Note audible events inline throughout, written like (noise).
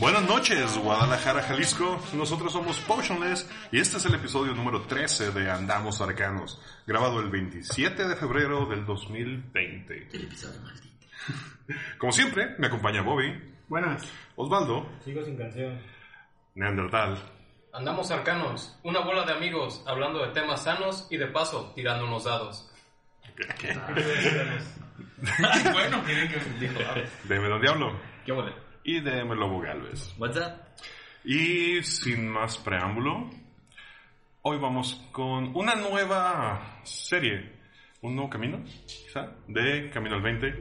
Buenas noches, Guadalajara, Jalisco. Nosotros somos Potionless y este es el episodio número 13 de Andamos Arcanos, grabado el 27 de febrero del 2020. El episodio maldito. (laughs) Como siempre, me acompaña Bobby, Buenas. Osvaldo, Sigo sin canción. Neandertal, Andamos arcanos, una bola de amigos hablando de temas sanos y de paso tirando unos dados. (laughs) bueno, que dijo. Démelo Diablo ¿Qué huele? Y Démelo Lobo Galvez. What's up? Y sin más preámbulo, hoy vamos con una nueva serie, un nuevo camino, quizá, de Camino al 20,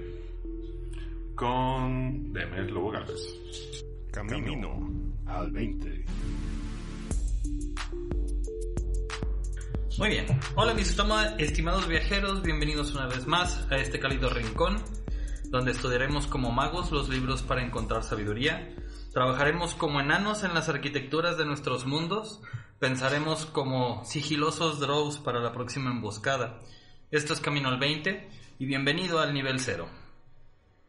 con Deme Lobo Galvez. Camino, al 20. Muy bien. Hola mis estimados viajeros, bienvenidos una vez más a este cálido rincón, donde estudiaremos como magos los libros para encontrar sabiduría, trabajaremos como enanos en las arquitecturas de nuestros mundos, pensaremos como sigilosos drows para la próxima emboscada. Esto es Camino al 20 y bienvenido al nivel 0.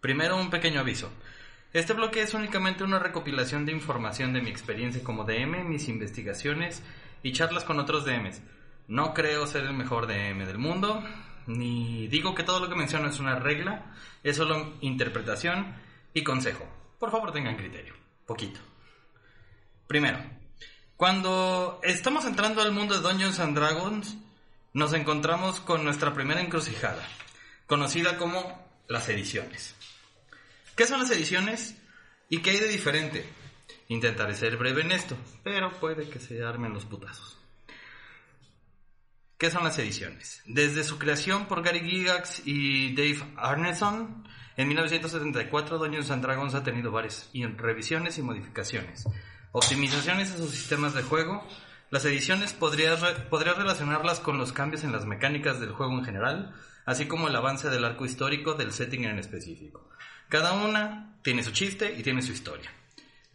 Primero un pequeño aviso. Este bloque es únicamente una recopilación de información de mi experiencia como DM, mis investigaciones y charlas con otros DMs. No creo ser el mejor DM del mundo, ni digo que todo lo que menciono es una regla, es solo interpretación y consejo. Por favor tengan criterio, poquito. Primero, cuando estamos entrando al mundo de Dungeons and Dragons, nos encontramos con nuestra primera encrucijada, conocida como las ediciones. ¿Qué son las ediciones y qué hay de diferente? Intentaré ser breve en esto, pero puede que se armen los putazos. ¿Qué son las ediciones? Desde su creación por Gary Gygax y Dave Arneson, en 1974 Dungeons Dragons ha tenido varias revisiones y modificaciones. Optimizaciones a sus sistemas de juego. Las ediciones podrías, podrías relacionarlas con los cambios en las mecánicas del juego en general, así como el avance del arco histórico del setting en específico. Cada una tiene su chiste y tiene su historia.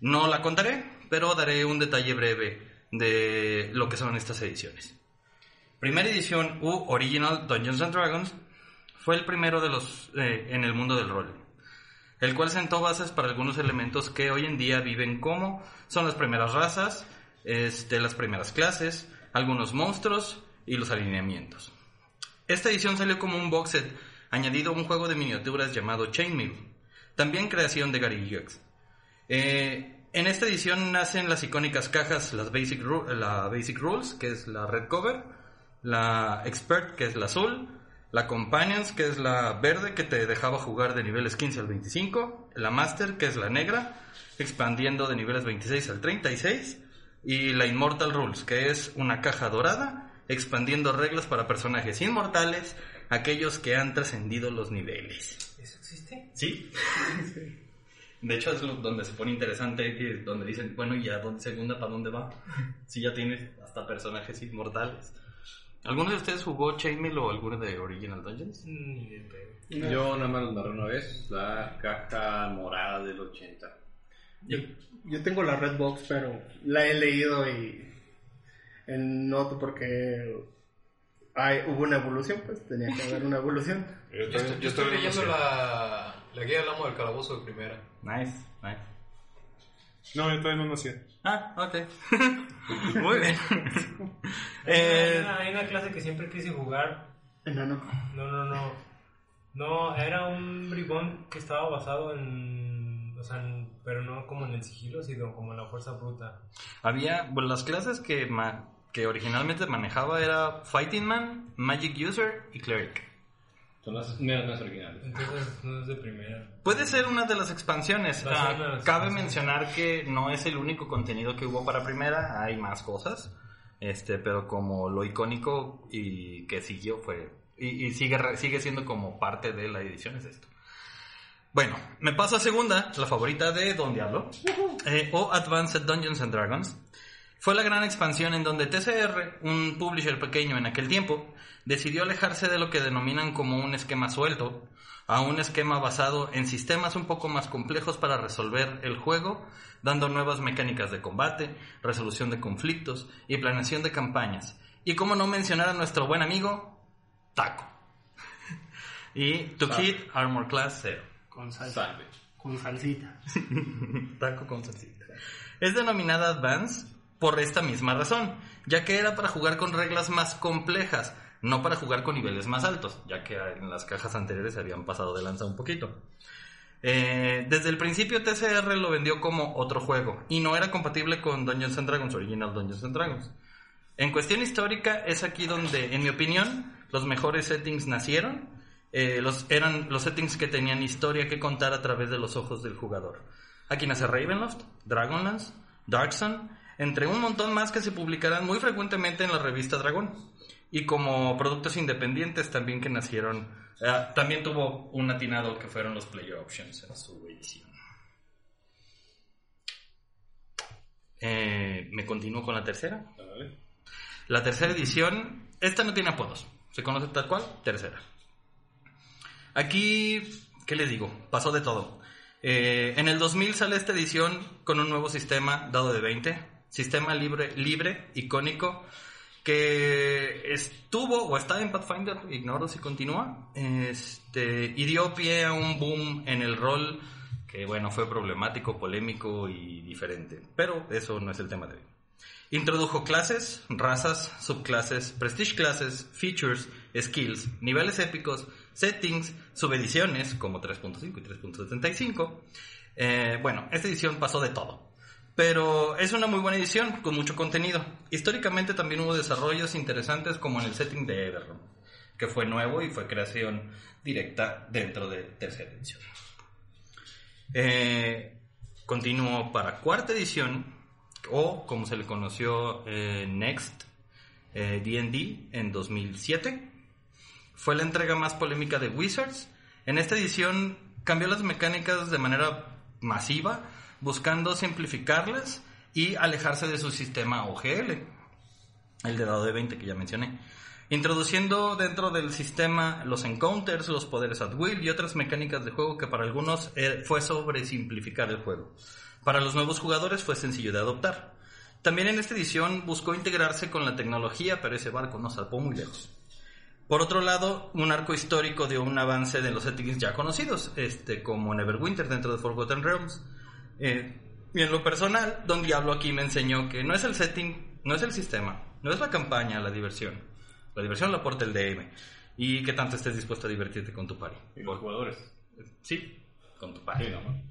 No la contaré, pero daré un detalle breve de lo que son estas ediciones. Primera edición u Original Dungeons and Dragons fue el primero de los eh, en el mundo del rol, el cual sentó bases para algunos elementos que hoy en día viven como son las primeras razas, este, las primeras clases, algunos monstruos y los alineamientos. Esta edición salió como un box set añadido a un juego de miniaturas llamado Chainmail, también creación de Gary Gygax. Eh, en esta edición nacen las icónicas cajas, las basic la Basic Rules, que es la red cover, la Expert, que es la azul, la Companions, que es la verde, que te dejaba jugar de niveles 15 al 25, la Master, que es la negra, expandiendo de niveles 26 al 36, y la Immortal Rules, que es una caja dorada, expandiendo reglas para personajes inmortales, aquellos que han trascendido los niveles. ¿Eso existe? Sí. (laughs) De hecho, es donde se pone interesante, donde dicen, bueno, ¿y ya dónde segunda para dónde va? Si ya tienes hasta personajes inmortales. ¿Alguno de ustedes jugó Chainmail o alguno de Original Dungeons? Ni de pedo. Yo nada más lo narré una vez, la caja morada del 80. Yo, yo tengo la Red Box, pero la he leído y en noto porque hay, hubo una evolución, pues tenía que haber una evolución. Yo (laughs) Yo estoy, yo estoy leyendo la, la guía del amo del calabozo de primera. Nice, nice. No, yo todavía no nací. Ah, ok. (laughs) Muy bien. Hay, Eh, una, hay una clase que siempre quise jugar. Enano. No, no, no. No, era un bribón que estaba basado en. O sea, en- pero no como en el sigilo, sino como en la fuerza bruta. había, bueno, las clases que, ma- que originalmente manejaba era Fighting Man, Magic User y Cleric. Son las meras más originales. Entonces, no es de primera. Puede ser una de las expansiones. Ah, las cabe expansiones. mencionar que no es el único contenido que hubo para primera, hay más cosas. Este, pero como lo icónico y que siguió fue y, y sigue sigue siendo como parte de la edición es esto. Bueno, me paso a segunda, la favorita de Don Diablo, eh, o Advanced Dungeons and Dragons. Fue la gran expansión en donde TCR, un publisher pequeño en aquel tiempo, decidió alejarse de lo que denominan como un esquema suelto a un esquema basado en sistemas un poco más complejos para resolver el juego, dando nuevas mecánicas de combate, resolución de conflictos y planeación de campañas. Y como no mencionar a nuestro buen amigo, Taco. (laughs) y To Kid Armor Class 0. Con salsa. Salve. Con salsita. (laughs) Taco con salsita. Es denominada Advance por esta misma razón, ya que era para jugar con reglas más complejas, no para jugar con niveles más altos, ya que en las cajas anteriores se habían pasado de lanza un poquito. Eh, desde el principio TCR lo vendió como otro juego y no era compatible con Dungeons Dragons, Original Dungeons Dragons. En cuestión histórica es aquí donde, en mi opinión, los mejores settings nacieron. Eh, los, eran los settings que tenían historia que contar a través de los ojos del jugador. Aquí nace Ravenloft, Dragonlance, Darksun, entre un montón más que se publicarán muy frecuentemente en la revista Dragón. Y como productos independientes también que nacieron, eh, también tuvo un atinado que fueron los Player Options en su edición. Eh, ¿Me continúo con la tercera? Dale. La tercera edición, esta no tiene apodos, se conoce tal cual, tercera. Aquí, ¿qué les digo? Pasó de todo. Eh, en el 2000 sale esta edición con un nuevo sistema dado de 20, sistema libre, libre, icónico, que estuvo o está en Pathfinder, ignoro si continúa, este, y dio pie a un boom en el rol que, bueno, fue problemático, polémico y diferente. Pero eso no es el tema de hoy. Introdujo clases, razas, subclases, prestige classes, features, skills, niveles épicos, settings, subediciones como 3.5 y 3.75. Eh, bueno, esta edición pasó de todo. Pero es una muy buena edición con mucho contenido. Históricamente también hubo desarrollos interesantes como en el setting de Everron, que fue nuevo y fue creación directa dentro de tercera edición. Eh, continuó para cuarta edición, o como se le conoció eh, Next eh, D&D en 2007. Fue la entrega más polémica de Wizards. En esta edición cambió las mecánicas de manera masiva, buscando simplificarlas y alejarse de su sistema OGL, el de dado de 20 que ya mencioné. Introduciendo dentro del sistema los encounters, los poderes at will y otras mecánicas de juego que para algunos eh, fue sobre simplificar el juego. Para los nuevos jugadores fue sencillo de adoptar. También en esta edición buscó integrarse con la tecnología, pero ese barco no salpó muy lejos. Por otro lado, un arco histórico dio un avance de los settings ya conocidos, este, como Neverwinter dentro de Forgotten Realms. Eh, y en lo personal, Don Diablo aquí me enseñó que no es el setting, no es el sistema, no es la campaña, la diversión. La diversión la aporta el DM. Y que tanto estés dispuesto a divertirte con tu party. Y los jugadores. Sí, con tu. Sí, ¿no?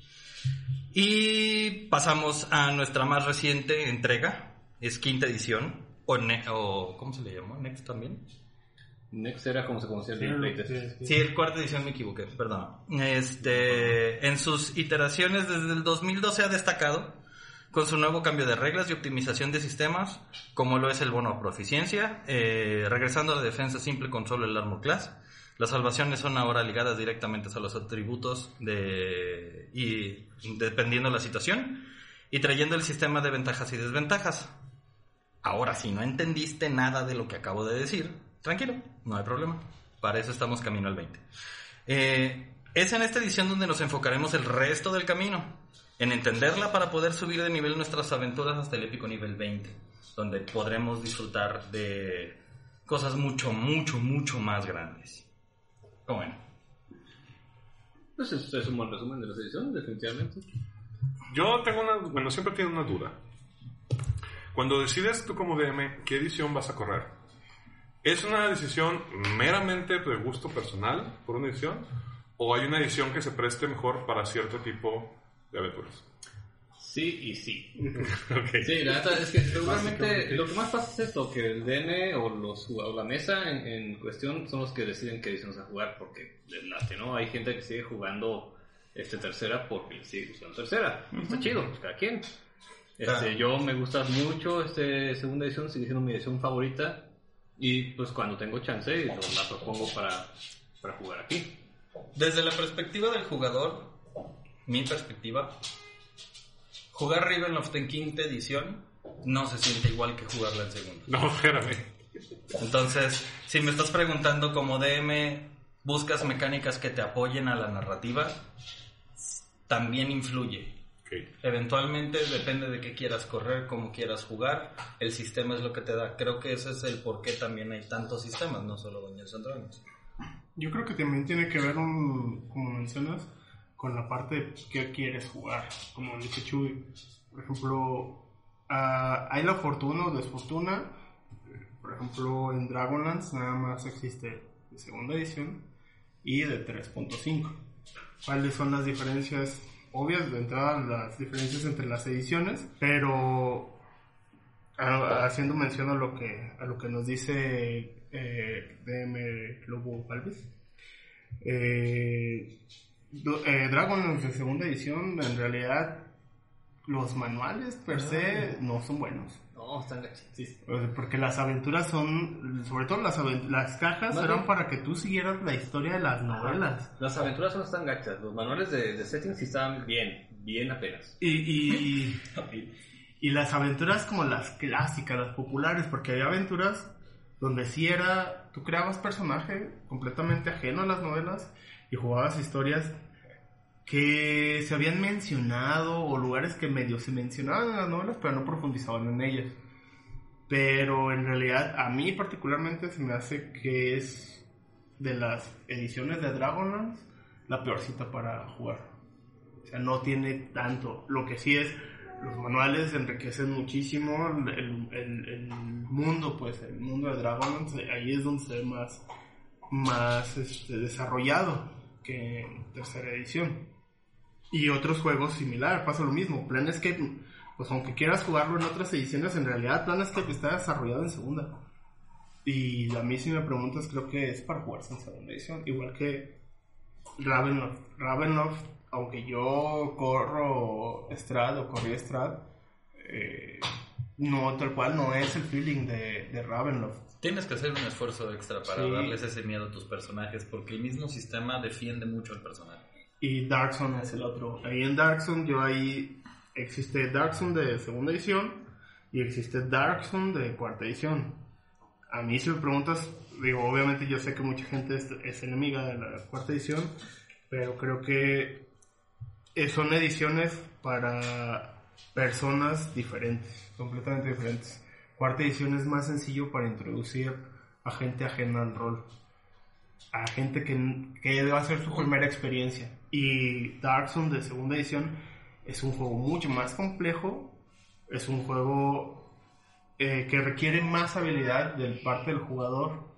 Y pasamos a nuestra más reciente entrega, es quinta edición, o, ne- o ¿cómo se le llamó? Next también. Next era como se conocía el playtest. sí, sí. Sí, el cuarta edición me equivoqué, perdón. Este, en sus iteraciones desde el 2012 ha destacado con su nuevo cambio de reglas y optimización de sistemas, como lo es el bono a proficiencia, eh, regresando a la defensa simple con solo el armor class. Las salvaciones son ahora ligadas directamente a los atributos de, y dependiendo de la situación, y trayendo el sistema de ventajas y desventajas. Ahora, si no entendiste nada de lo que acabo de decir, tranquilo, no hay problema. Para eso estamos camino al 20. Eh, es en esta edición donde nos enfocaremos el resto del camino, en entenderla para poder subir de nivel nuestras aventuras hasta el épico nivel 20, donde podremos disfrutar de cosas mucho, mucho, mucho más grandes. ¿Cómo ven? Pues es, es un buen resumen de las ediciones, definitivamente. Yo tengo una, bueno, siempre tengo una duda. Cuando decides tú como DM qué edición vas a correr, ¿es una decisión meramente de gusto personal por una edición? ¿O hay una edición que se preste mejor para cierto tipo de aventuras? Sí y sí. (laughs) Ok. Sí, la neta es que seguramente lo que más pasa es esto, que el DN o, los, o la mesa en, en cuestión son los que deciden qué ediciones a jugar, porque les late, ¿no? Hay gente que sigue jugando este tercera porque le sigue gustando tercera. Está chido, pues cada quien. Este, Claro. Yo me gusta mucho este segunda edición, sigue siendo mi edición favorita. Y pues cuando tengo chance, lo- la propongo para, para jugar aquí. Desde la perspectiva del jugador, mi perspectiva, jugar Ravenloft en quinta edición no se siente igual que jugarla en segundo. No, espérame. Entonces, si me estás preguntando como DM, buscas mecánicas que te apoyen a la narrativa, también influye. Ok. Eventualmente depende de qué quieras correr, cómo quieras jugar, el sistema es lo que te da. Creo que ese es el por qué también hay tantos sistemas, no solo Dungeons and Dragons. Yo creo que también tiene que ver, un- como mencionas, con la parte de qué quieres jugar. Como dice Chuy, por ejemplo, ah, hay la fortuna o desfortuna. Por ejemplo, en Dragonlance nada más existe de segunda edición y de 3.5. ¿Cuáles son las diferencias? Obvias, de entrada, las diferencias entre las ediciones, pero ah, haciendo mención a lo que, a lo que nos dice eh, DM Lobo Alves. Eh, eh, Dragon de segunda edición, en realidad, los manuales per se no son buenos. No, están gachitos. O sea, Porque las aventuras son, sobre todo las, las cajas eran para que tú siguieras la historia de las novelas. Las aventuras no están gachas. Los manuales de, de settings sí estaban bien, bien apenas. Y, y, (laughs) y las aventuras como las clásicas, las populares, porque había aventuras donde sí era, tú creabas personaje completamente ajeno a las novelas y jugabas historias que se habían mencionado o lugares que medio se mencionaban en las novelas pero no profundizaban en ellas. Pero en realidad a mí particularmente se me hace que es de las ediciones de Dragonlance la peorcita para jugar. O sea, no tiene tanto. Lo que sí es, los manuales enriquecen muchísimo el, el- el mundo, pues, el mundo de Dragonlance. Ahí es donde se ve más, más este, desarrollado que en tercera edición. Y otros juegos similar, pasa lo mismo. Planescape, pues aunque quieras jugarlo en otras ediciones, en realidad Planescape está desarrollado en segunda. Y a mí si me preguntas, creo que es para jugarse en segunda edición. Igual que Ravenloft. Ravenloft, aunque yo corro Strad o corrí Strad, eh, no, tal cual no es el feeling de, de Ravenloft. Tienes que hacer un esfuerzo extra para Sí. darles ese miedo a tus personajes, porque el mismo sistema defiende mucho al personaje. Y Darkson es el otro. Ahí en Darkson, yo ahí existe Darkson de segunda edición y existe Darkson de cuarta edición. A mí si me preguntas, digo, obviamente yo sé que mucha gente es, es enemiga de la cuarta edición, pero creo que eh, son ediciones para personas diferentes, completamente diferentes. Cuarta edición es más sencillo para introducir a gente ajena al rol a gente que, que va a ser su primera experiencia. Y Dark Souls de segunda edición es un juego mucho más complejo, es un juego eh, que requiere más habilidad del parte del jugador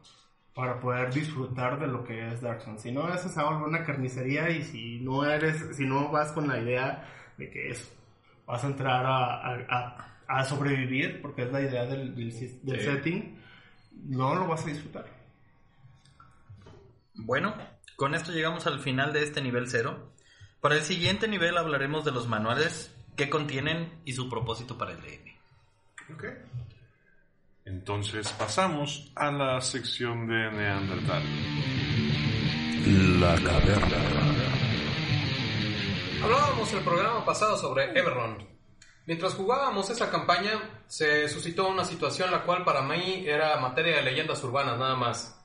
para poder disfrutar de lo que es Dark Souls. Si no, eso se va a volver una carnicería y si no eres, si no vas con la idea de que eso, vas a entrar a, a- a- a sobrevivir, porque es la idea del, del, del Sí. setting, no lo vas a disfrutar. Bueno, con esto llegamos al final de este nivel cero. Para el siguiente nivel hablaremos de los manuales, qué contienen y su propósito para el DM. Ok. Entonces pasamos a la sección de Neandertal. La caverna. Hablábamos el programa pasado sobre Everron. Mientras jugábamos esa campaña, se suscitó una situación la cual para mí era materia de leyendas urbanas nada más.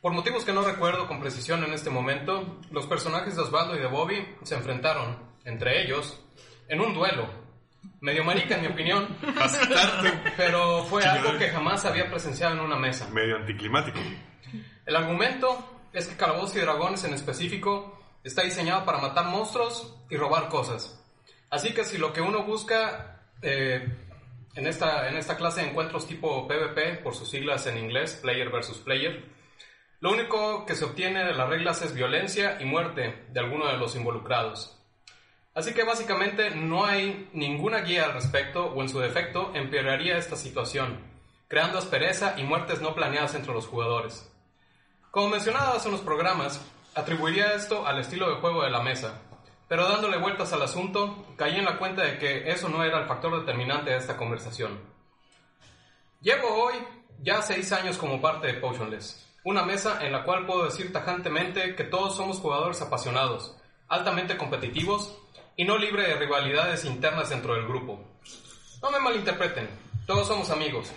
Por motivos que no recuerdo con precisión en este momento, los personajes de Osvaldo y de Bobby se enfrentaron, entre ellos, en un duelo. Medio marica en mi opinión, pero fue algo que jamás había presenciado en una mesa. Medio anticlimático. El argumento es que Calabozos y Dragones en específico está diseñado para matar monstruos y robar cosas. Así que si lo que uno busca eh, en, esta, en esta clase de encuentros tipo PvP, por sus siglas en inglés, Player versus Player, lo único que se obtiene de las reglas es violencia y muerte de alguno de los involucrados. Así que básicamente no hay ninguna guía al respecto o en su defecto empeoraría esta situación, creando aspereza y muertes no planeadas entre los jugadores. Como mencionado hace unos programas, atribuiría esto al estilo de juego de la mesa, pero dándole vueltas al asunto, caí en la cuenta de que eso no era el factor determinante de esta conversación. Llevo hoy ya seis años como parte de Potionless, una mesa en la cual puedo decir tajantemente que todos somos jugadores apasionados, altamente competitivos y no libre de rivalidades internas dentro del grupo. No me malinterpreten, todos somos amigos,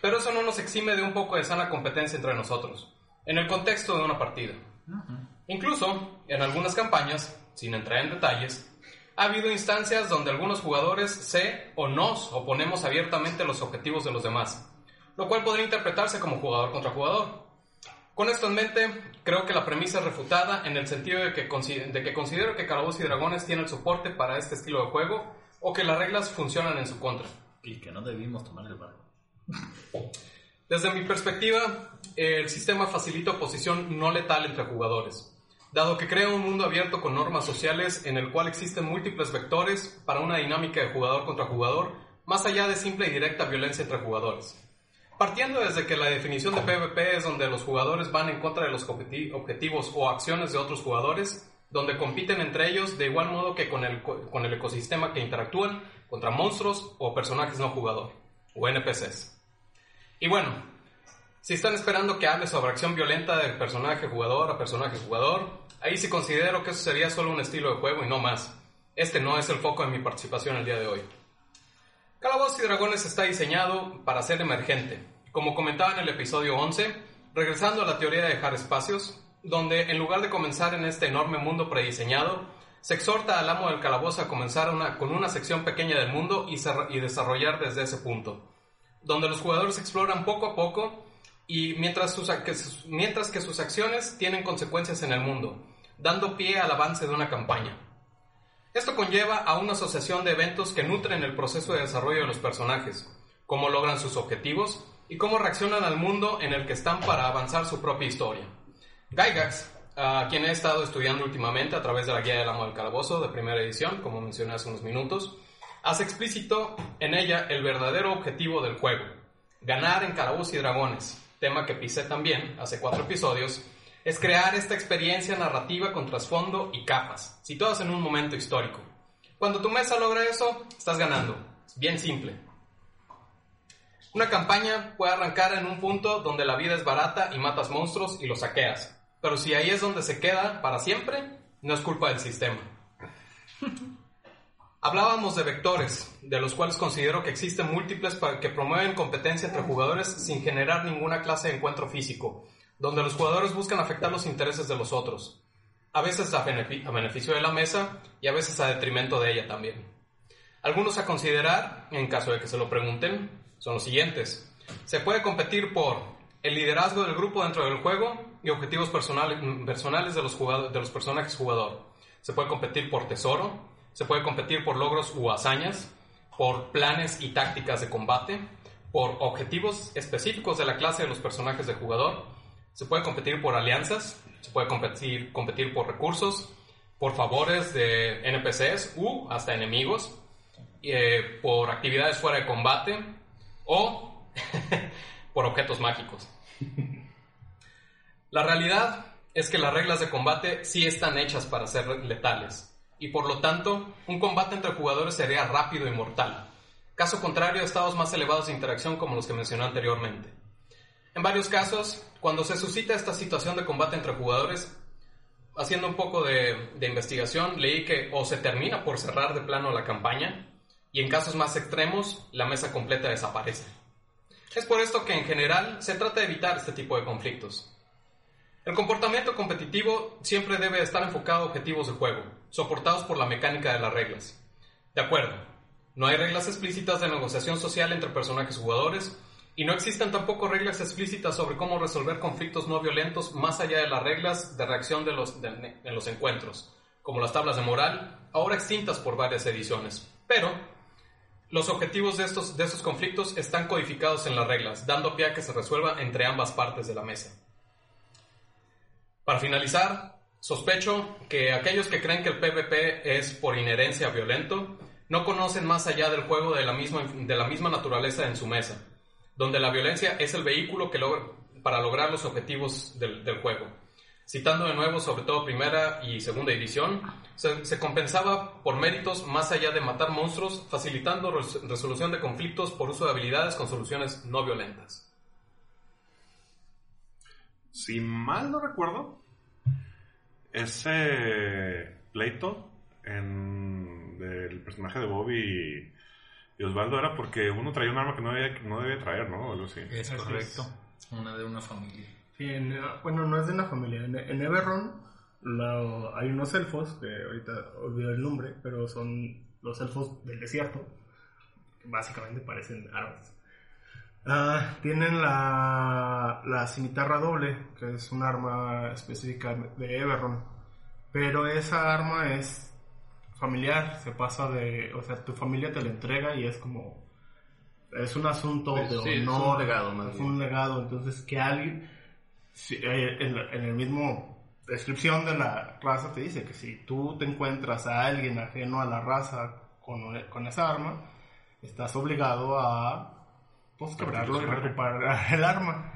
pero eso no nos exime de un poco de sana competencia entre nosotros, en el contexto de una partida. Incluso, en algunas campañas, sin entrar en detalles, ha habido instancias donde algunos jugadores se o nos oponemos abiertamente a los objetivos de los demás, lo cual podría interpretarse como jugador contra jugador. Con esto en mente, creo que la premisa es refutada en el sentido de que, consi- de que considero que Calabozos y Dragones tiene el soporte para este estilo de juego o que las reglas funcionan en su contra. Y que no debimos tomar el barco. Desde mi perspectiva, el sistema facilita oposición no letal entre jugadores, dado que crea un mundo abierto con normas sociales en el cual existen múltiples vectores para una dinámica de jugador contra jugador, más allá de simple y directa violencia entre jugadores. Partiendo desde que la definición de PvP es donde los jugadores van en contra de los objeti- objetivos o acciones de otros jugadores, donde compiten entre ellos de igual modo que con el, co- con el ecosistema que interactúan contra monstruos o personajes no jugador, o NPCs. Y bueno, si están esperando que hable sobre acción violenta de personaje jugador a personaje jugador, ahí sí considero que eso sería solo un estilo de juego y no más. Este no es el foco de mi participación el día de hoy. Calabozos y Dragones está diseñado para ser emergente, como comentaba en el episodio 11, regresando a la teoría de dejar espacios, donde en lugar de comenzar en este enorme mundo prediseñado, se exhorta al amo del calabozo a comenzar con una sección pequeña del mundo y, desarrollar desde ese punto, donde los jugadores exploran poco a poco y mientras, sus- mientras que sus acciones tienen consecuencias en el mundo, dando pie al avance de una campaña. Esto conlleva a una asociación de eventos que nutren el proceso de desarrollo de los personajes, cómo logran sus objetivos y cómo reaccionan al mundo en el que están para avanzar su propia historia. Gygax, a quien he estado estudiando últimamente a través de la Guía del Amo del Calabozo de primera edición, como mencioné hace unos minutos, hace explícito en ella el verdadero objetivo del juego, ganar en Calabozos y Dragones, tema que pisé también hace cuatro episodios, es crear esta experiencia narrativa con trasfondo y capas, situadas en un momento histórico. Cuando tu mesa logra eso, estás ganando. Bien simple. Una campaña puede arrancar en un punto donde la vida es barata y matas monstruos y los saqueas. Pero si ahí es donde se queda para siempre, no es culpa del sistema. (laughs) Hablábamos de vectores, de los cuales considero que existen múltiples que promueven competencia entre jugadores sin generar ninguna clase de encuentro físico, donde los jugadores buscan afectar los intereses de los otros, a veces a, benefi- a beneficio de la mesa y a veces a detrimento de ella también. Algunos a considerar, en caso de que se lo pregunten, son los siguientes. Se puede competir por el liderazgo del grupo dentro del juego y objetivos personales, de, los de los personajes jugador. Se puede competir por tesoro, se puede competir por logros u hazañas, por planes y tácticas de combate, por objetivos específicos de la clase de los personajes de jugador, se puede competir por alianzas, se puede competir, competir por recursos, por favores de NPCs u hasta enemigos, eh, por actividades fuera de combate o (laughs) por objetos mágicos. La realidad es que las reglas de combate sí están hechas para ser letales y por lo tanto un combate entre jugadores sería rápido y mortal. Caso contrario estados más elevados de interacción como los que mencioné anteriormente. En varios casos, cuando se suscita esta situación de combate entre jugadores, haciendo un poco de, investigación, leí que o se termina por cerrar de plano la campaña, y en casos más extremos, la mesa completa desaparece. Es por esto que en general se trata de evitar este tipo de conflictos. El comportamiento competitivo siempre debe estar enfocado a objetivos de juego, soportados por la mecánica de las reglas. De acuerdo, no hay reglas explícitas de negociación social entre personajes jugadores, y no existen tampoco reglas explícitas sobre cómo resolver conflictos no violentos más allá de las reglas de reacción de los, de- en los encuentros, como las tablas de moral, ahora extintas por varias ediciones. Pero los objetivos de estos, de estos conflictos están codificados en las reglas, dando pie a que se resuelva entre ambas partes de la mesa. Para finalizar, sospecho que aquellos que creen que el PvP es por inherencia violento no conocen más allá del juego de la misma, de la misma naturaleza en su mesa, donde la violencia es el vehículo que logra, para lograr los objetivos del, juego. Citando de nuevo sobre todo primera y segunda edición, se, compensaba por méritos más allá de matar monstruos, facilitando res- resolución de conflictos por uso de habilidades con soluciones no violentas. Si mal no recuerdo, ese pleito en, del personaje de Bobby Y Osvaldo era porque uno traía un arma que no debía, no debía traer, ¿no? O algo así. Es Así correcto. Una de una familia. Sí, en, bueno, no es de una familia. En, en Everron la- hay unos elfos, que ahorita olvido el nombre, pero son los elfos del desierto, que básicamente parecen árabes. Ah, tienen la, la cimitarra doble, que es un arma específica de Everron, pero esa arma es familiar, se pasa de, o sea, tu familia te la entrega y es como, es un asunto Pues, de sí, es un honor, legado, más es bien. un legado, entonces que alguien, si- eh, en, en el mismo descripción de la raza te dice que si tú te encuentras a alguien ajeno a la raza con, con esa arma, estás obligado a pues, quebrarlo y recuperar el arma.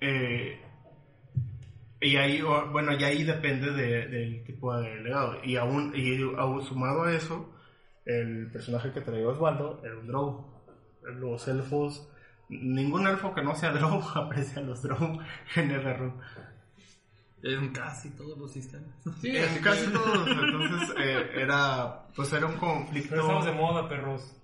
Eh, y ahí, bueno, y ahí depende de- del tipo de legado. Y aún, y aún sumado a eso, el personaje que traía Osvaldo era un Drow. Los elfos, ningún elfo que no sea (laughs) Drow aprecia a los Drow en Everrun. En casi todos los sistemas. Sí, En casi todos, entonces eh, era, pues era un conflicto. Pero estamos de moda, perros.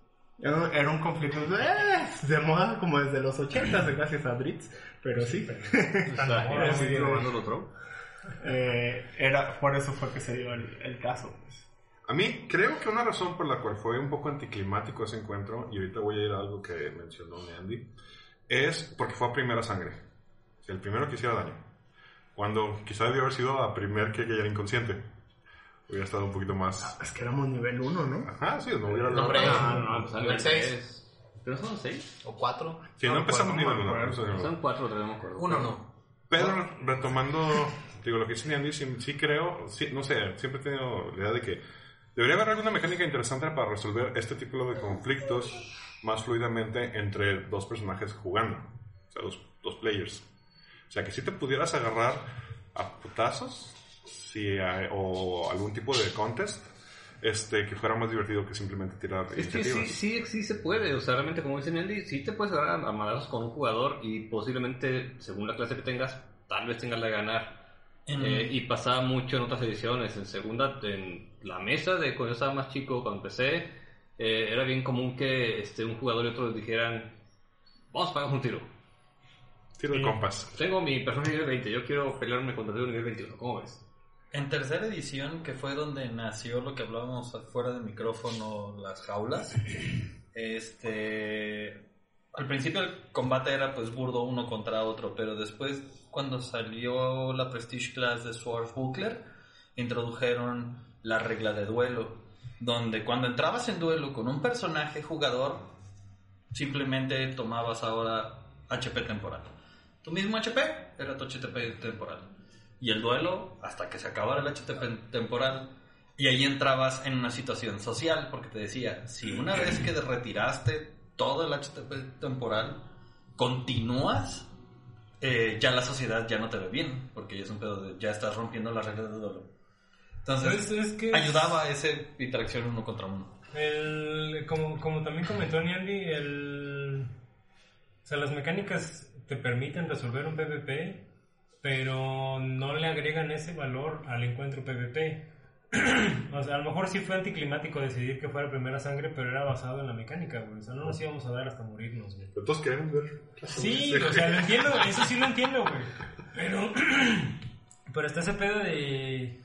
Era un, era conflicto eh, de moda como desde los 80 gracias a Dritz, pero sí. De (laughs) ¿Era? Eh, era, por eso fue que se dio el, el caso. pues. A mí creo que una razón por la cual fue un poco anticlimático ese encuentro, y ahorita voy a ir a algo que mencionó Andy, es porque fue a primera sangre. El primero que hiciera daño. Cuando quizá debió haber sido a primer que cayera inconsciente. Hubiera estado un poquito más... Es que éramos nivel 1, ¿no? Ajá, sí, no hubiera... No, hombre. No, no, no, Nivel nivel seis. 6. ¿Pero son 6? O cuatro. Sí, no, No, empezamos nivel me uno, acuerdo. por eso digo. Son 4, no me acuerdo. Uno no. Pero retomando, digo, lo que dice Andy, sí, sí creo, sí, no sé, siempre he tenido la idea de que debería haber alguna mecánica interesante para resolver este tipo de conflictos más fluidamente entre dos personajes jugando, o sea, dos, dos players. O sea, que si te pudieras agarrar a putazos si hay- o algún tipo de contest este, que fuera más divertido que simplemente tirar Es que sí, sí, sí se puede. O sea, realmente, como dice Andy, sí te puedes agarrar a madrazos con un jugador y posiblemente, según la clase que tengas, tal vez tengas la de ganar. En- Eh, y pasaba mucho en otras ediciones. En segunda, en la mesa de cuando yo estaba más chico, cuando empecé, eh, era bien común que este, un jugador y otro dijeran: Vamos a pagar un tiro. Tiro de compas. Tengo mi personaje nivel 20, yo quiero pelearme contra ti nivel 21. ¿Cómo ves? En tercera edición, que fue donde nació lo que hablábamos fuera de micrófono, las jaulas, este... Al principio el combate era pues burdo uno contra otro, pero después cuando salió la Prestige Class de Swarthbuckler, introdujeron la regla de duelo, donde cuando entrabas en duelo con un personaje jugador, simplemente tomabas ahora HP temporal. Tu mismo HP era tu HP temporal. Y el duelo hasta que se acabara el HP temporal. Y ahí entrabas en una situación social, porque te decía, si una vez que retiraste todo el HP temporal, continúas, eh, ya la sociedad ya no te ve bien, porque ya es un pedo de, ya estás rompiendo las reglas de duelo. Entonces, Es- que- ayudaba a esa interacción uno contra uno. El, como, como también comentó Andy, el, o sea, las mecánicas te permiten resolver un PvP, pero no le agregan ese valor al encuentro PvP. (clears throat) o sea, a lo mejor sí fue anticlimático decidir que fuera primera sangre, pero era basado en la mecánica, güey. O sea, no nos íbamos a dar hasta morirnos, güey. Pero todos queremos ver. Sí, o sea, lo entiendo, (laughs) eso sí lo entiendo, güey. Pero, (clears throat) pero está ese pedo de.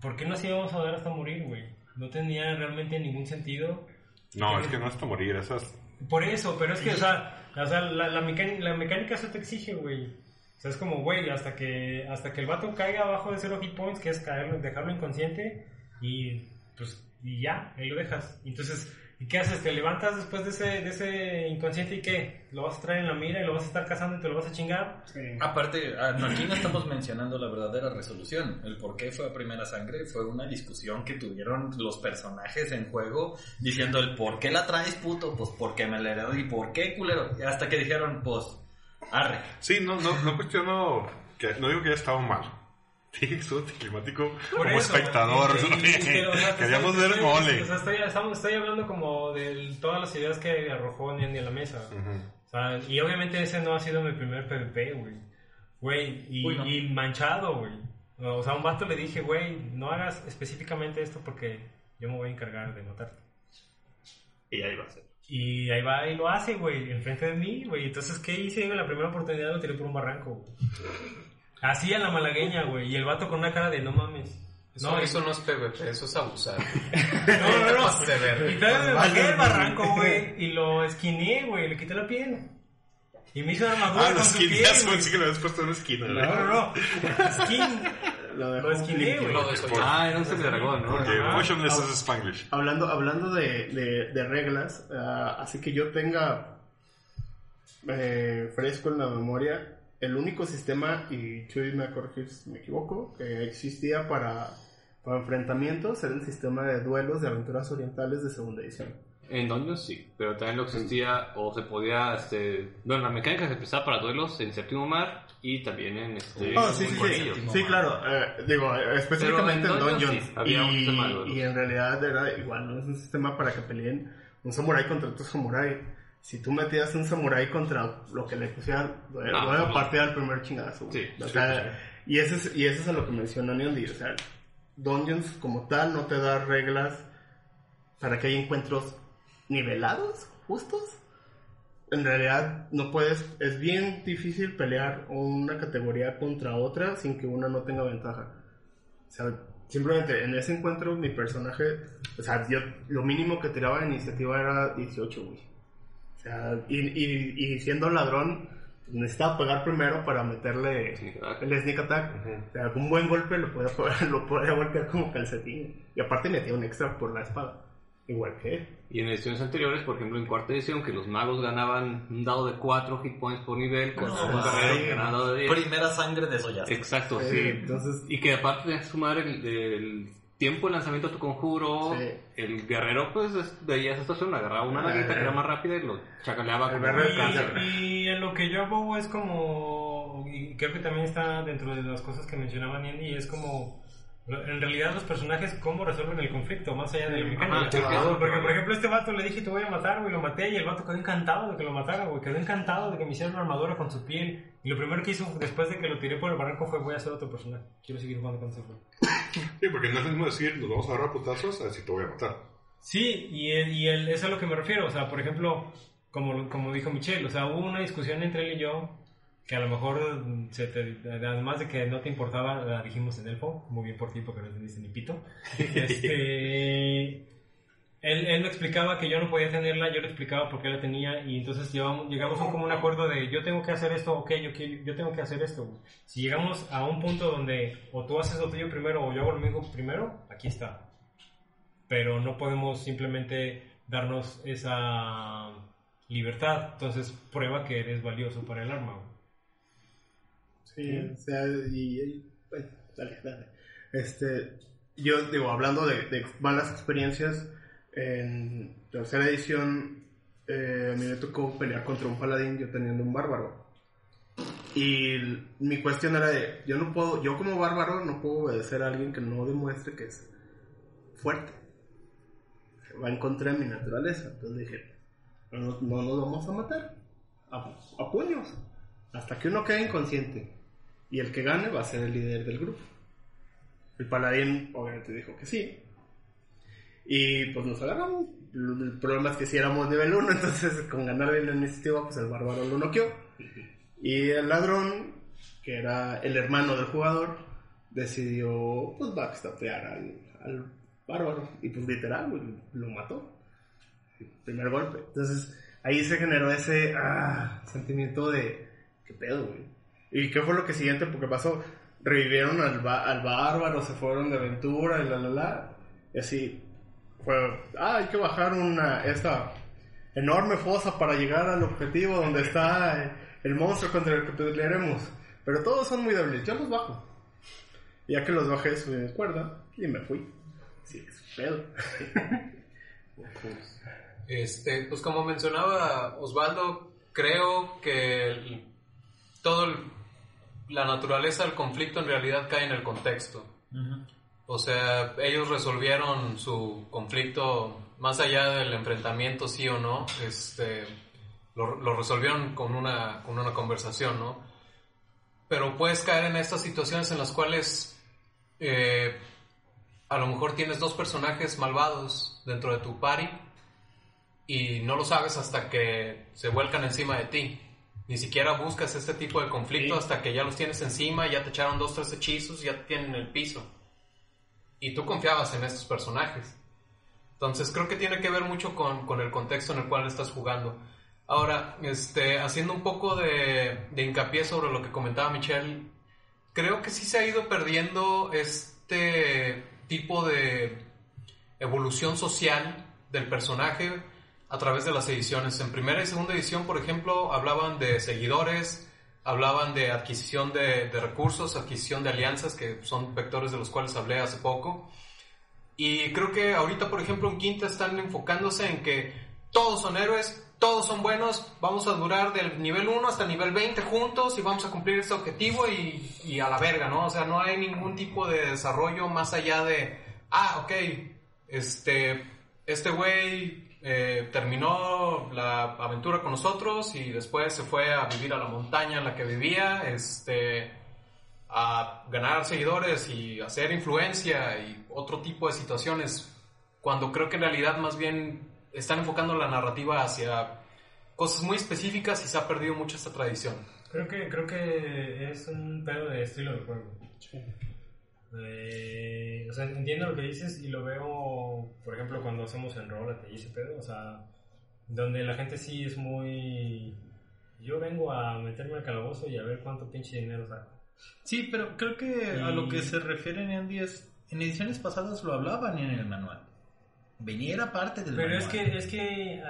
¿Por qué nos íbamos a dar hasta morir, güey? No tenía realmente ningún sentido. No, es que no hasta morir, esas... Por eso, pero es que, o sea, o sea la, la, mecánica, la mecánica eso te exige, güey. O sea, es como, güey, hasta que, hasta que el vato caiga abajo de cero hit points, que es caerlo, dejarlo inconsciente, y pues, y ya, ahí lo dejas. Entonces, ¿y qué haces? ¿Te levantas después de ese, de ese inconsciente y qué? ¿Lo vas a traer en la mira y lo vas a estar cazando y te lo vas a chingar? Aparte, ah, aquí no estamos mencionando la verdadera resolución. El por qué fue a primera sangre fue una discusión que tuvieron los personajes en juego diciendo el por qué la traes puto, pues porque me la heredó y por qué culero. Y hasta que dijeron, pues, arre. Sí, no, no, no cuestiono, que, no digo que haya estado mal. (laughs) Sí, estuvo climático Por como eso, espectador. y- y- y- pero, o sea, (laughs) Queríamos estoy- ver estoy- mole. O sea, estoy, estamos- estoy hablando como de todas las ideas que arrojó Niandi a la mesa. Ujú. O sea, y obviamente ese no ha sido mi primer PvP, güey. Güey, y, Uy, no. y manchado, güey. O sea, a un vato le dije, güey, no hagas específicamente esto porque yo me voy a encargar de matarte. Y ahí va a ser. Y ahí va y lo hace, güey, enfrente de mí, güey. Entonces, ¿qué hice? En la primera oportunidad lo tiré por un barranco, güey. Así a la malagueña, güey. Y el vato con una cara de no mames. Eso, No, eso no es PvP, eso es abusar. (laughs) No, no, no. (laughs) Verga. Y todavía me bajé del barranco, güey, y lo esquiné, güey, le quité la piel. Y me hizo una armadura Ah, con su piel, pensé que lo habías puesto en una esquina. No, güey. no, no. Skin. Lo dejó Lo esquiné, limpio. güey. Lo desollé. Ah, era un dragón, ¿no? Porque es Spanglish. Hablando, hablando de, de, de reglas, ah, así que yo tenga eh, fresco en la memoria, el único sistema, y Chuy me corregir si me equivoco, que existía para, para enfrentamientos era el sistema de duelos de aventuras orientales de segunda edición. En Dungeons sí, pero también lo existía o se podía, este, bueno, la mecánica se empezaba para duelos en Séptimo Mar y también en este. Ah, sí, sí, sí. Sí, claro. eh, digo, eh, específicamente Pero en en Dungeons sí, había un sistema de y, duelos. y en realidad era igual, ¿no? Es un sistema para que peleen un samurái contra otro samurái. Si tú metías un samurái contra lo que le pusieran, duele Ah, no. partir al primer chingazo. Sí, o sea, Y, eso es, y eso es a lo que menciona Neondy. O sea, Dungeons como tal no te da reglas para que haya encuentros nivelados, justos. En realidad no puedes, es bien difícil pelear una categoría contra otra sin que una no tenga ventaja. O sea, simplemente en ese encuentro mi personaje, o sea, yo lo mínimo que tiraba de iniciativa era 18, güey. O sea, y, y, y siendo ladrón, necesitaba pegar primero para meterle Sneak el sneak attack. O sea, un buen golpe lo podía, (laughs) lo podía golpear como calcetín. Y aparte metía un extra por la espada. Igual que él. Y en ediciones anteriores, por ejemplo en cuarta edición, que los magos ganaban un dado de 4 hit points por nivel, con No, un guerrero sí. que dado de 10. Primera sangre desollada. Exacto, Sí, sí. entonces- Y que aparte de sumar el, el tiempo de lanzamiento a tu conjuro, Sí. el guerrero, pues es- veía esa situación, agarraba una daguita que era más rápida y lo chacaleaba El un cáncer. Y, y en lo que yo abogo es como, y creo que también está dentro de las cosas que mencionaba Niendy, es como, en realidad los personajes cómo resuelven el conflicto, más allá de la mecánica. Ajá, claro. Porque, por ejemplo, este vato le dije, te voy a matar, güey, lo maté, y el vato quedó encantado de que lo matara, güey, quedó encantado de que me hiciera una armadura con su piel. Y lo primero que hizo después de que lo tiré por el barranco fue, voy a hacer otro personaje, quiero seguir jugando con ese güey. Sí, porque no es lo mismo decir, nos vamos a agarrar a putazos, a decir, te voy a matar. Sí, y, el- y el- eso es a lo que me refiero. O sea, por ejemplo, como, como dijo Michelle, o sea, hubo una discusión entre él y yo que a lo mejor, mm, se te- además de que no te importaba, la dijimos en Elfo, muy bien por ti porque no entendiste ni pito. (laughs) Este, él, él me explicaba que yo no podía tenerla, yo le explicaba por qué la tenía y entonces llevamos, llegamos a un, como un acuerdo de yo tengo que hacer esto, ok, yo, yo tengo que hacer esto. Si llegamos a un punto donde o tú haces lo tuyo primero o yo hago lo mío primero, aquí está pero no podemos simplemente darnos esa libertad. Entonces prueba que eres valioso para el arma. Sí, o sea, y, y- bueno, dale, dale. Este, yo digo, hablando de, malas experiencias, en tercera edición eh, a mí me tocó pelear contra un paladín yo teniendo un bárbaro. Y mi cuestión era de, yo no puedo, yo como bárbaro no puedo obedecer a alguien que no demuestre que es fuerte. Va en contra de mi naturaleza. Entonces dije, no, no nos vamos a matar. A puños. Hasta que uno quede inconsciente. Y el que gane va a ser el líder del grupo. El paladín obviamente dijo que sí. Y pues nos agarramos. El problema es que si éramos nivel 1, (laughs) entonces con ganar la iniciativa, pues el bárbaro lo noqueó. Y el ladrón, que era el hermano del jugador, decidió pues backstapear al, al bárbaro. Y pues literal, lo mató. Primer golpe. Entonces ahí se generó ese ah, sentimiento de, ¿qué pedo, güey? ¿Y qué fue lo que siguiente? Porque pasó, revivieron al, al bárbaro, se fueron de aventura y la la la. Y así, fue, ah, hay que bajar una, esta enorme fosa para llegar al objetivo donde está eh, el monstruo contra el que pelearemos. Pero todos son muy débiles, yo los bajo. Ya que los bajé, subí mi cuerda y me fui. Sí, es pedo. (laughs) Este, pues como mencionaba Osvaldo, creo que el- todo el- la naturaleza del conflicto en realidad cae en el contexto. O sea, ellos resolvieron su conflicto más allá del enfrentamiento, sí o no, este, lo, lo resolvieron con una, con una conversación, ¿no? Pero puedes caer en estas situaciones en las cuales eh, a lo mejor tienes dos personajes malvados dentro de tu party y no lo sabes hasta que se vuelcan encima de ti. Ni siquiera buscas este tipo de conflicto Sí. hasta que ya los tienes encima, ya te echaron dos, tres hechizos, ya te tienen en el piso. Y tú confiabas en estos personajes. Entonces creo que tiene que ver mucho con, con el contexto en el cual estás jugando. Ahora, este, haciendo un poco de, de hincapié sobre lo que comentaba Michelle, creo que sí se ha ido perdiendo este tipo de evolución social del personaje a través de las ediciones. En primera y segunda edición, por ejemplo, hablaban de seguidores, hablaban de adquisición de, de recursos, adquisición de alianzas, que son vectores de los cuales hablé hace poco. Y creo que ahorita, por ejemplo, en Quinta están enfocándose en que todos son héroes, todos son buenos, vamos a durar del nivel 1 hasta el nivel 20 juntos y vamos a cumplir este objetivo y, y a la verga, ¿no? O sea, no hay ningún tipo de desarrollo más allá de, ah, ok, este, este güey eh, terminó la aventura con nosotros y después se fue a vivir a la montaña en la que vivía, este, a ganar seguidores y hacer influencia y otro tipo de situaciones, cuando creo que en realidad más bien están enfocando la narrativa hacia cosas muy específicas y se ha perdido mucho esta tradición. Creo que, creo que es un pedo de estilo de juego. Eh, o sea, entiendo lo que dices y lo veo, por ejemplo, cuando hacemos enrólate y ese pedo, o sea, donde la gente sí es muy... Yo vengo a meterme al calabozo y a ver cuánto pinche dinero saco. Sí, pero creo que a Y- lo que se refieren Andy es, en ediciones pasadas lo hablaban en el manual. Venía era parte del Pero manual. es que, es que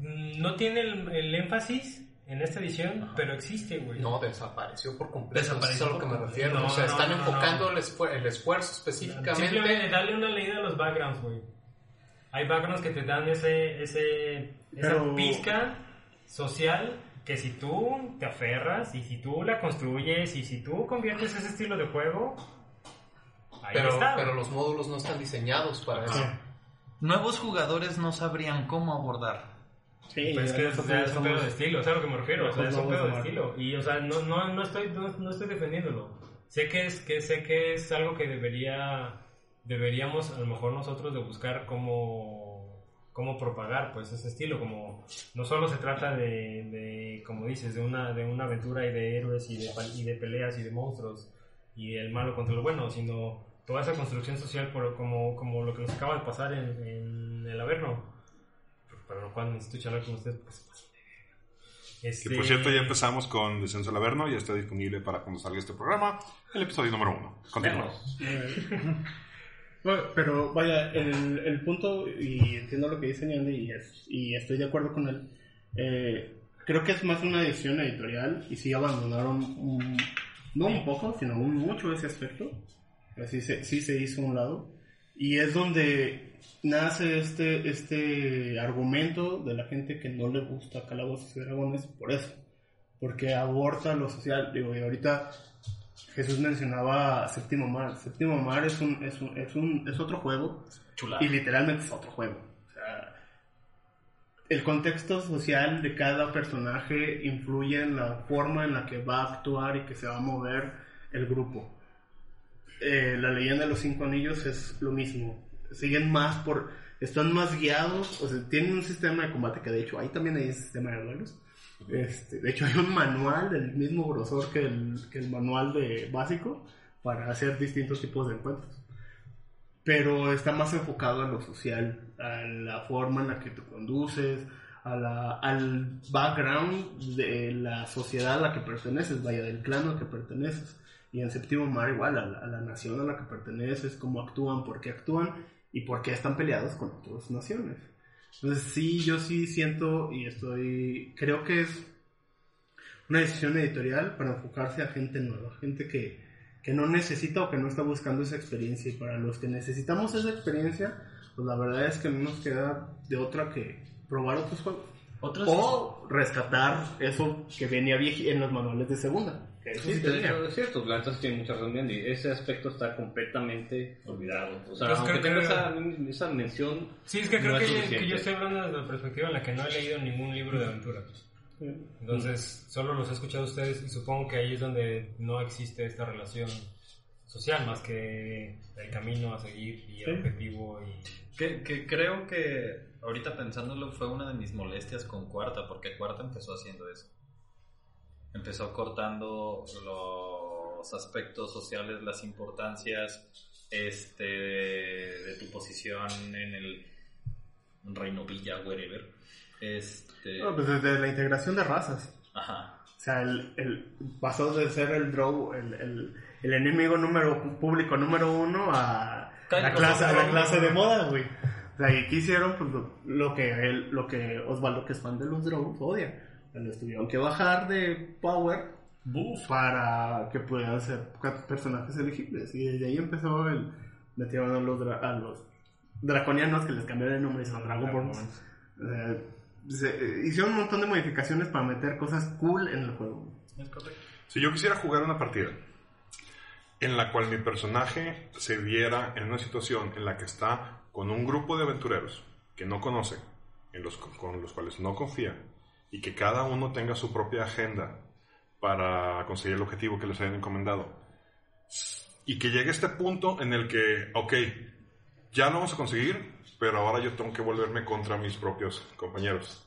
mm, no tiene el, el énfasis en esta edición, pero existe, güey. No, desapareció por completo. Desapareció eso es a lo que me refiero. No, o sea, no, están no, enfocando no. El, esfu- el esfuerzo específicamente. Simplemente darle una leída a los backgrounds, güey. Hay backgrounds que te dan ese, ese, esa Pero- pizca social que si tú te aferras y si tú la construyes y si tú conviertes ese estilo de juego, ahí Pero, está. pero los módulos no están diseñados para eso. Nuevos jugadores no sabrían cómo abordar. Sí, Pues ya que nosotros es, es un pedo de estilo, es a lo que me refiero, o sea, es un pedo de estilo. Y, o sea, no, no, no, estoy, no, no estoy defendiéndolo. Sé que, es, que, sé que es algo que debería, deberíamos, a lo mejor nosotros, de buscar cómo, cómo propagar, pues, ese estilo. Como, no solo se trata de, de como dices, de una, de una aventura y de héroes y de, y de peleas y de monstruos y el malo contra el bueno, sino toda esa construcción social por, como, como lo que nos acaba de pasar en, en el Averno para lo cual necesito charlar con ustedes. Pues, pues. Que Este, por cierto ya empezamos con Descenso al Averno, ya está disponible para cuando salga este programa, el episodio número uno. Continuamos. Bueno, pero vaya, el, el punto, y entiendo lo que dice Andy y, es- y estoy de acuerdo con él, eh, creo que es más una decisión editorial y sí abandonaron, un- no un poco, sino un mucho ese aspecto. Así se, sí se hizo a un lado. Y es donde nace este, este argumento de la gente que no le gusta Calabozos y Dragones por eso. Porque aborta lo social. Digo, y ahorita Jesús mencionaba Séptimo Mar. Séptimo Mar es un, es un, es un, es otro juego. Chulada. Y literalmente es otro juego. O sea, el contexto social de cada personaje influye en la forma en la que va a actuar y que se va a mover el grupo. Eh, la leyenda de los cinco anillos es lo mismo. Siguen más por. Están más guiados. O sea, tienen un sistema de combate que de hecho ahí también hay un sistema de duelos. Este, de hecho, hay un manual del mismo grosor que el, que el manual de básico para hacer distintos tipos de encuentros. Pero está más enfocado a lo social, a la forma en la que te conduces, a la, al background de la sociedad a la que perteneces, vaya, del clan al que perteneces. Y en séptimo mar igual, a la, a la nación a la que perteneces, cómo actúan, por qué actúan y por qué están peleados con otras naciones. Entonces sí, yo sí siento y estoy, creo que es una decisión editorial para enfocarse a gente nueva, gente que, que no necesita o que no está buscando esa experiencia. Y para los que necesitamos esa experiencia, pues la verdad es que no nos queda de otra que probar otros juegos. Otros O rescatar eso que venía en los manuales de segunda. Sí, sí es cierto, la neta sí tiene mucha razón, y ese aspecto está completamente olvidado. O sea, Pues aunque creo tenga que- esa, esa mención, Sí, es que creo no que, es que yo estoy hablando desde la perspectiva en la que no he leído ningún libro de aventura. Entonces, solo los he escuchado a ustedes y supongo que ahí es donde no existe esta relación social más que el camino a seguir y el objetivo y Que, que creo que ahorita pensándolo fue una de mis molestias con Cuarta, porque Cuarta empezó haciendo eso. Empezó cortando los aspectos sociales, las importancias este, de tu posición en el reino villa, wherever. Este, No, pues desde la integración de razas. ajá. O sea, el, el, pasó de ser el Drow, el, el, el enemigo número público número uno a la clase, a la clase de moda, güey. O sea, ¿y qué hicieron? Pues lo, lo que él, lo que Osvaldo, que es fan de los Drow, odia. Les tuvieron que bajar de power para que pudieran ser personajes elegibles. Y desde ahí empezó el... Metieron a los, dra- a los draconianos que les cambiaron el nombre y son Dragonborn. Eh, se- eh, hicieron un montón de modificaciones para meter cosas cool en el juego. Si yo quisiera jugar una partida en la cual mi personaje se viera en una situación en la que está con un grupo de aventureros que no conoce, en los, con los cuales no confía, y que cada uno tenga su propia agenda para conseguir el objetivo que les hayan encomendado, y que llegue este punto en el que, ok, ya lo vamos a conseguir, pero ahora yo tengo que volverme contra mis propios compañeros.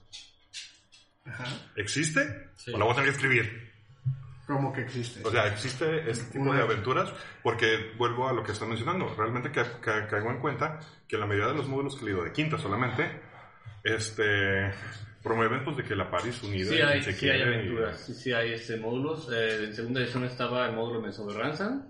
¿Existe? ¿O la voy a tener que escribir? Como que existe. O sea, existe este tipo de aventuras porque vuelvo a lo que están mencionando. Realmente ca- ca- caigo en cuenta que la mayoría de los módulos que he leído de quinta solamente este, promueven pues de que la Paris unida Sí y hay, se sí hay quiere y- aventuras, sí, sí hay este, módulos. Eh, en segunda edición estaba el módulo Menso de Ransom,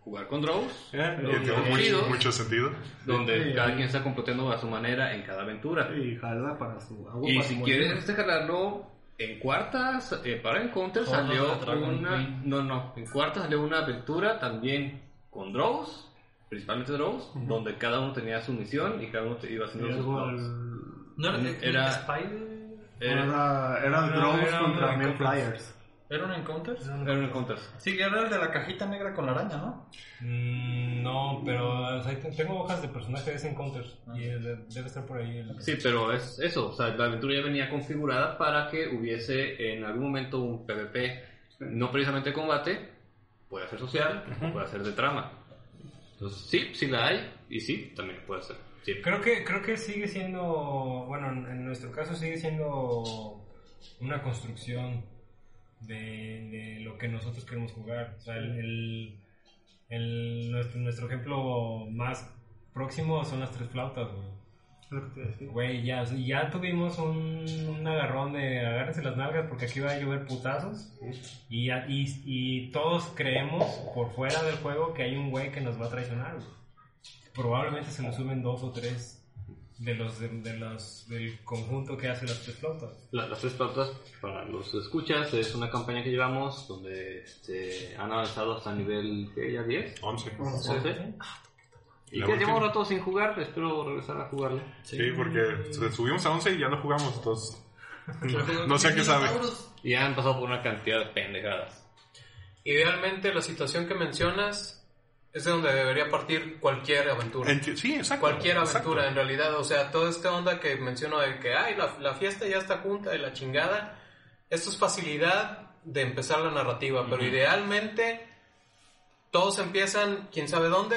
jugar con Drows, y bien mucho, mucho sentido. donde Sí, cada sí. quien está completando a su manera en cada aventura. Y jala para su agua. Y para si quieres este jalarlo, en cuartas, eh, para Encounter salió una... Queen. No, no, en cuartas salió una aventura también con Drows, principalmente Drows, donde cada uno tenía su misión y cada uno te iba haciendo Y sus el- ¿No era Era- Spider? Era, Era, era No, Drows era contra Coppels. Flyers. ¿Era un Encounter? era un Encounters. Sí, que era el de la cajita negra con la araña, ¿no? Mm, no, pero o sea, te- tengo hojas de personaje de ese Encounter y eh, de- debe estar por ahí. el- Sí, pero es eso, o sea, la aventura ya venía configurada para que hubiese en algún momento un PvP, no precisamente combate, puede ser social, puede ser de trama. Entonces, sí, sí la hay, y sí, también puede ser. Sí. Creo que creo que sigue siendo, bueno, en nuestro caso sigue siendo una construcción de, de lo que nosotros queremos jugar. O sea, el, el- el- nuestro, nuestro ejemplo más próximo son las tres flautas, güey. Güey, ya, ya tuvimos un, un agarrón de agárrense las nalgas porque aquí va a llover putazos. Y, y, y todos creemos por fuera del juego que hay un güey que nos va a traicionar. güey. Probablemente se nos sumen dos o tres de los, de, de los del conjunto que hace las tres flautas. La- las tres pautas, para los escuchas, es una campaña que llevamos donde este, han avanzado hasta nivel ¿qué? ya 10. 11. ¿11? Y La que llevamos un rato sin jugar, espero regresar a jugarlo. Sí, porque se- subimos a 11 y ya no jugamos, entonces... (laughs) no sé a qué sabe. Y han pasado por una cantidad de pendejadas. Idealmente la situación que mencionas es de donde debería partir cualquier aventura. Sí, exacto. Cualquier exacto. aventura en realidad, o sea, toda esta onda que menciono de que, ay, la, la fiesta ya está junta de la chingada, esto es facilidad de empezar la narrativa, pero idealmente todos empiezan quién sabe dónde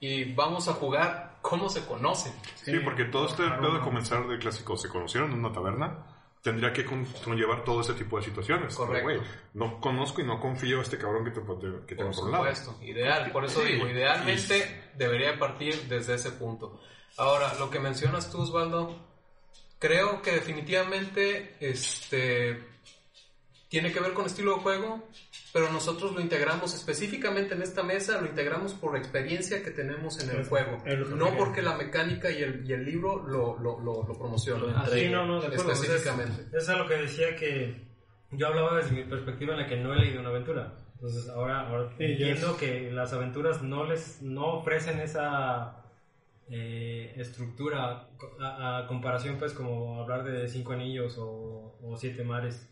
y vamos a jugar cómo se conocen. Sí, porque todo este pedo de comenzar de clásico se conocieron en una taberna, tendría que con- conllevar todo ese tipo de situaciones. Correcto. Pero, no conozco y no confío a este cabrón que, te, que tengo Por por un lado. supuesto, ideal, por eso Sí. digo, idealmente debería partir desde ese punto. Ahora, lo que mencionas tú, Osvaldo, creo que definitivamente este tiene que ver con estilo de juego, pero nosotros lo integramos específicamente en esta mesa, lo integramos por la experiencia que tenemos en el Es- juego, es no porque la mecánica y el, y el libro lo, lo, lo, lo promocionan. Ah, sí, no, no, de acuerdo. específicamente. Eso es a lo que decía que yo hablaba desde mi perspectiva en la que no he leído una aventura. Entonces ahora, ahora Sí, entiendo es- que las aventuras no les no ofrecen esa eh, estructura a, a comparación pues como hablar de cinco anillos o, o siete mares.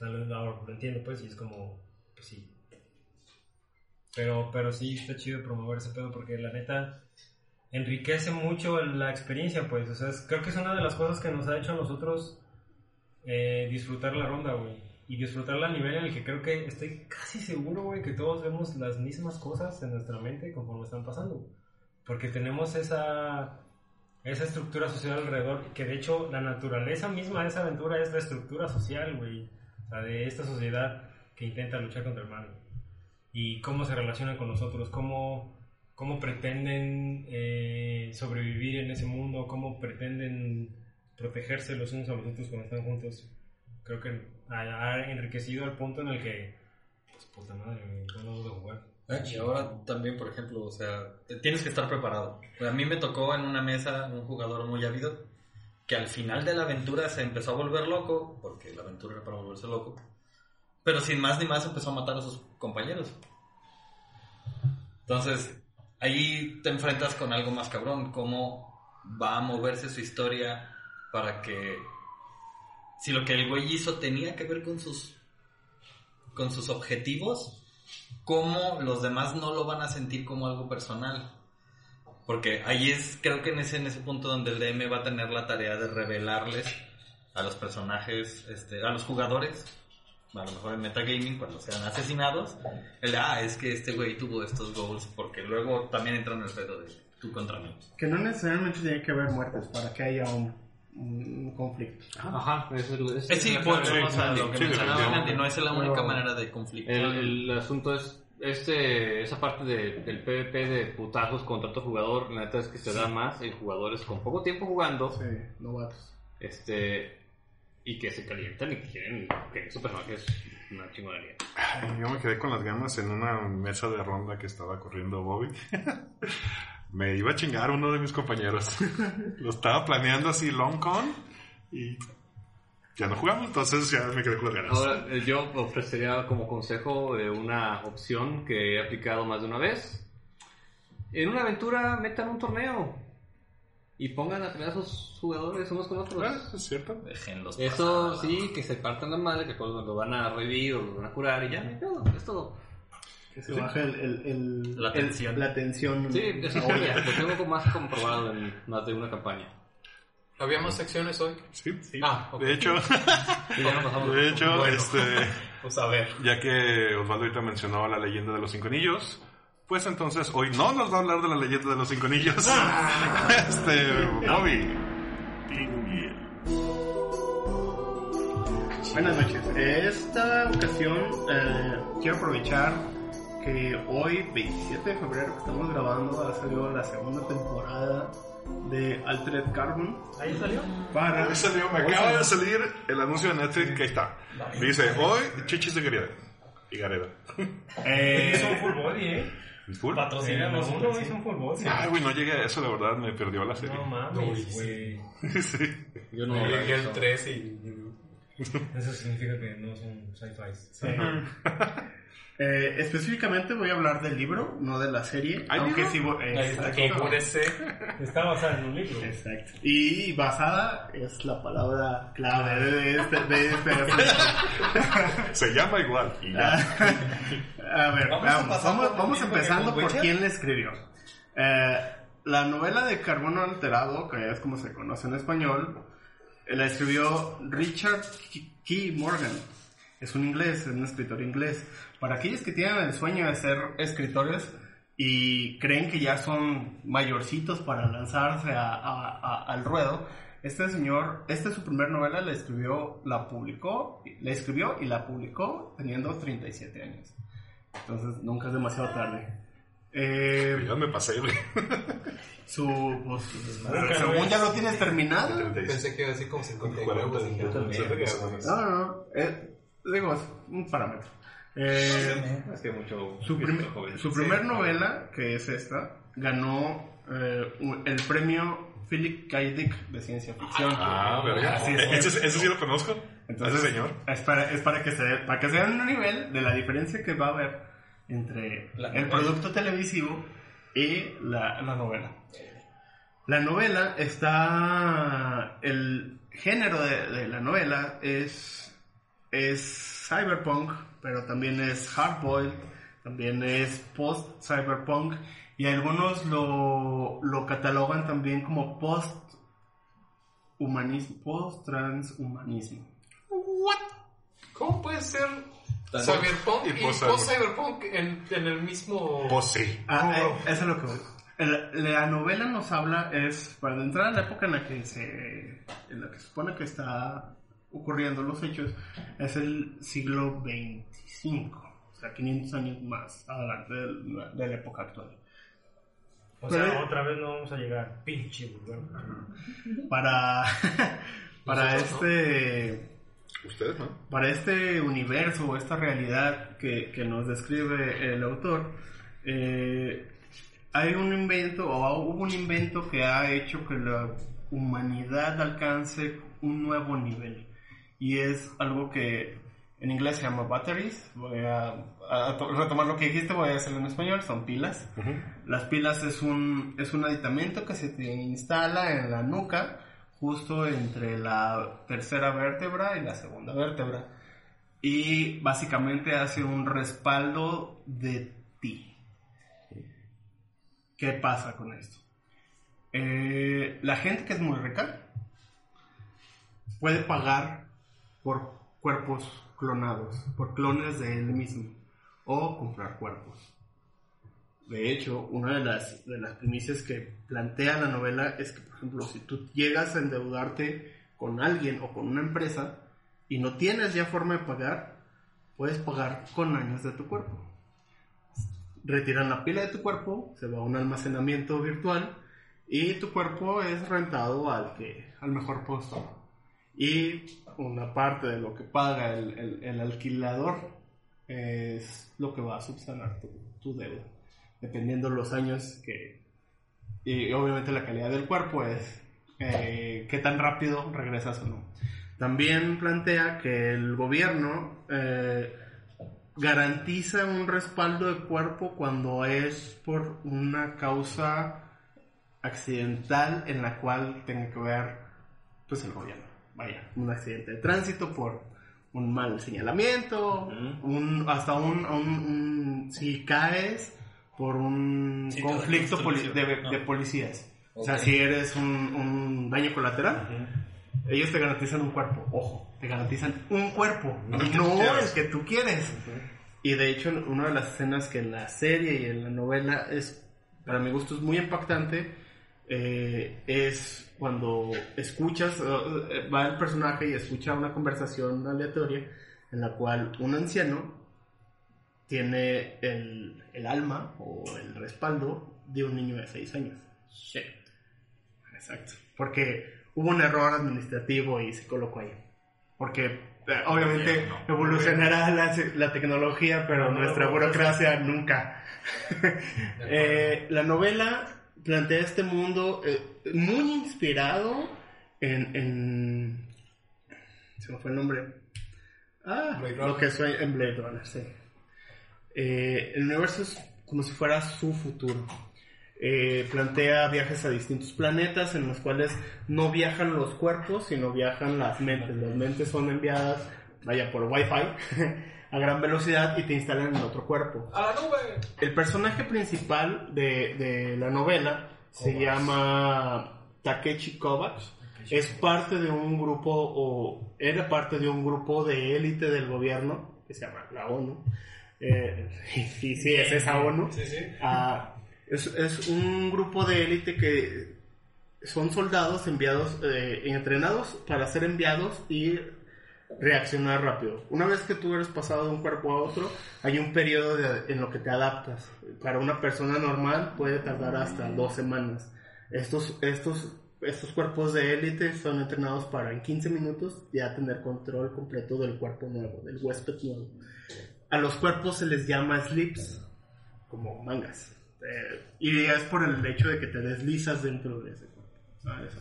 Sea, lo, lo entiendo pues y es como, pues sí. Pero, pero sí está chido promover ese pedo porque la neta enriquece mucho la experiencia, pues. O sea, es- creo que es una de las cosas que nos ha hecho a nosotros eh, disfrutar la ronda, güey. y disfrutarla a nivel en el que creo que estoy casi seguro, güey, que todos vemos las mismas cosas en nuestra mente conforme están pasando. Porque tenemos esa, esa estructura social alrededor, que de hecho la naturaleza misma de esa aventura es la estructura social, güey. De esta sociedad que intenta luchar contra el mal. Y cómo se relacionan con nosotros, cómo, cómo pretenden eh, sobrevivir en ese mundo, cómo pretenden protegerse los unos a los otros cuando están juntos. Creo que ha, enriquecido al punto en el que, pues puta madre, güey, no de jugar. Y ahora también, por ejemplo, o sea, tienes que estar preparado. A mí me tocó en una mesa un jugador muy ávido que al final de la aventura se empezó a volver loco, porque la aventura era para volverse loco, pero sin más ni más empezó a matar a sus compañeros. Entonces, ahí te enfrentas con algo más cabrón, cómo va a moverse su historia para que si lo que el güey hizo tenía que ver con sus con sus objetivos, cómo los demás no lo van a sentir como algo personal. Porque ahí es, creo que en ese, en ese punto donde el DM va a tener la tarea de revelarles a los personajes, este, a los jugadores, a lo mejor en metagaming, cuando sean asesinados, el de, ah, es que este güey tuvo estos goals, porque luego también entra en el pedo de tú contra mí. Que no necesariamente tiene que haber muertes para que haya un, un conflicto. Ajá, eso es, Eh, sí, lo que sí, mencionaba no es la única manera de conflicto. El, el asunto es, este, esa parte de- del PvP de putazos contra otro jugador, la neta es que se da más en jugadores con poco tiempo jugando, Sí, novatos. este, y que se calientan y que quieren que su personaje es una chingonería. Yo me quedé con las ganas en una mesa de ronda que estaba corriendo Bobby. (laughs) me iba a chingar uno de mis compañeros. (laughs) Lo estaba planeando así long con y ya no jugamos, entonces ya me quedé con las ganas. Ahora, eh, yo ofrecería como consejo de una opción que he aplicado más de una vez. En una aventura metan un torneo y pongan a pelear a sus jugadores unos con otros. Ah, es cierto. Déjenlos Eso pasar. sí, que se partan la madre, que cuando lo van a revivir o lo van a curar y ya, no hay pedo, es todo. Que se baje el, el, el- La el- tensión. la tensión. Sí, eso oye. lo tengo más comprobado en más de una campaña. ¿Había más secciones hoy? Sí. Ah, ok. (laughs) De hecho, de hecho, Bueno. este, (laughs) Pues a ver. ya que Osvaldo ahorita mencionó la leyenda de los cinco anillos, pues entonces hoy no nos va a hablar de la leyenda de los cinco anillos. (laughs) este, Bobby. Buenas noches. Esta ocasión eh, quiero aprovechar que hoy, 27 de febrero, que estamos grabando, ha salido la segunda temporada de Altered Carbon. ¿Ahí salió? Para. Ahí salió, me acaba de salir el anuncio de Netflix que ahí está. Dice, hoy chichis de Gareda. Y Gareda. Eh, Es un full body, ¿eh? Full. Patrocínanos uno, es un full body. Ay, güey, no llegué a eso, de verdad, me perdió la serie. No mames, güey. (laughs) sí. Yo no llegué eso. el 3 y... Eso significa que no son sci-fi. (laughs) eh, específicamente voy a hablar del libro, no de la serie. ¿Hay aunque libro? sí voy- está, exacto. figúrese. Está basada en un libro. Exacto. Y basada es la palabra clave de este, de este. (laughs) Se llama igual. Y (laughs) ya. A ver, Vamos vamos, vamos, vamos empezando por quién le escribió. Eh, la novela de Carbono Alterado, que es como se conoce en español, eh, la escribió Richard K- Key Morgan. Es un inglés, es un escritor inglés. Para aquellos que tienen el sueño de ser escritores y creen que ya son mayorcitos para lanzarse a- a- a- al ruedo, este señor, esta es su primera novela, la escribió, la publicó, la escribió y la publicó teniendo 37 años. Entonces nunca es demasiado tarde. Eh, Ya me pasé, güey. (laughs) su, pues, según ya lo tienes terminado. Pensé que iba a decir como 59. dije, No, no, no. eh, digo, es un parámetro. Eh, Es que mucho. su, prim- joven. su primer novela, que es esta, ganó eh, el premio Philip K. Dick de ciencia ficción. Ah, verga. Así es. Ese, ese sí lo conozco. Entonces, ese señor. Es para, es para que se para que se den un nivel de la diferencia que va a haber entre La el novela. producto televisivo y la, la novela. La novela está. El género de, de la novela es. Es cyberpunk, pero también es hardboiled, también es post-cyberpunk, y algunos lo, lo catalogan también como post-humanismo, post-transhumanismo. ¿Cómo puede ser Cyberpunk y post- post-Cyberpunk en, en el mismo... Pues sí. Ah, eh, eso es lo que voy. La novela nos habla es para entrar a la época en la que se en la que se supone que está ocurriendo los hechos es el siglo 25 o sea 500 años más adelante de la, de la época actual O Pero- sea, otra vez no vamos a llegar. Pinche, güey. para (laughs) para este Ustedes, ¿no? para este universo, esta realidad que, que nos describe el autor, eh, hay un invento, o hubo un invento que ha hecho que la humanidad alcance un nuevo nivel. Y es algo que en inglés se llama batteries. Voy a, a to- retomar lo que dijiste, voy a hacerlo en español, son pilas. Las pilas es un, es un aditamento que se te instala en la nuca, justo entre la tercera vértebra y la segunda vértebra. Y básicamente hace un respaldo de ti. ¿Qué pasa con esto? Eh, la gente que es muy rica puede pagar por cuerpos clonados, por clones de él mismo, o comprar cuerpos. De hecho, una de las, de las primicias que plantea la novela es que, por ejemplo, si tú llegas a endeudarte con alguien o con una empresa y no tienes ya forma de pagar, puedes pagar con años de tu cuerpo. Retiran la pila de tu cuerpo, se va a un almacenamiento virtual y tu cuerpo es rentado al, que, al mejor postor. Y una parte de lo que paga el, el- alquilador es lo que va a subsanar tu, tu deuda dependiendo los años que... Y obviamente la calidad del cuerpo es eh, qué tan rápido regresas o no. También plantea que el gobierno eh, garantiza un respaldo de cuerpo cuando es por una causa accidental en la cual tenga que ver pues el gobierno. Vaya, un accidente de tránsito por un mal señalamiento, un, hasta un, un- un- si caes por un conflicto de, ¿no? de policías. O sea, si eres un, daño colateral, ellos te garantizan un cuerpo. Ojo, te garantizan un cuerpo, no el que tú quieras. el que tú quieres. Y de hecho, una de las escenas que en la serie y en la novela es, para mi gusto, es muy impactante, eh, es cuando escuchas, eh, va el personaje y escucha una conversación aleatoria en la cual un anciano tiene el, el alma o el respaldo de un niño de 6 años. Shit. Exacto. Porque hubo un error administrativo y se colocó ahí. Porque eh, obviamente evolucionará la, la tecnología, pero No, nuestra no, no, burocracia nunca. (laughs) Eh, la novela plantea este mundo eh, muy inspirado en, en- Se me fue el nombre. Ah, Blade lo que soy en Blade Runner, sí. Eh, el universo es como si fuera su futuro. Eh, plantea viajes a distintos planetas en los cuales no viajan los cuerpos, sino viajan las mentes. Las mentes son enviadas, vaya, por Wi-Fi (laughs) a gran velocidad y te instalan en otro cuerpo. ¡A la nube! El personaje principal de, de la novela se llama Takechi Kovacs. Es parte de un grupo, o era parte de un grupo de élite del gobierno, que se llama la ONU. Eh, (laughs) y sí, es esa ONU. Sí, sí. Ah, es, es un grupo de élite que son soldados enviados, eh, entrenados para ser enviados y reaccionar rápido. Una vez que tú eres pasado de un cuerpo a otro, hay un periodo en lo que te adaptas. Para una persona normal puede tardar hasta dos semanas. Estos, estos, estos cuerpos de élite son entrenados para en 15 minutos ya tener control completo del cuerpo nuevo, del huésped nuevo. A los cuerpos se les llama sleeps, como mangas. Eh, y es por el hecho de que te deslizas dentro de ese cuerpo.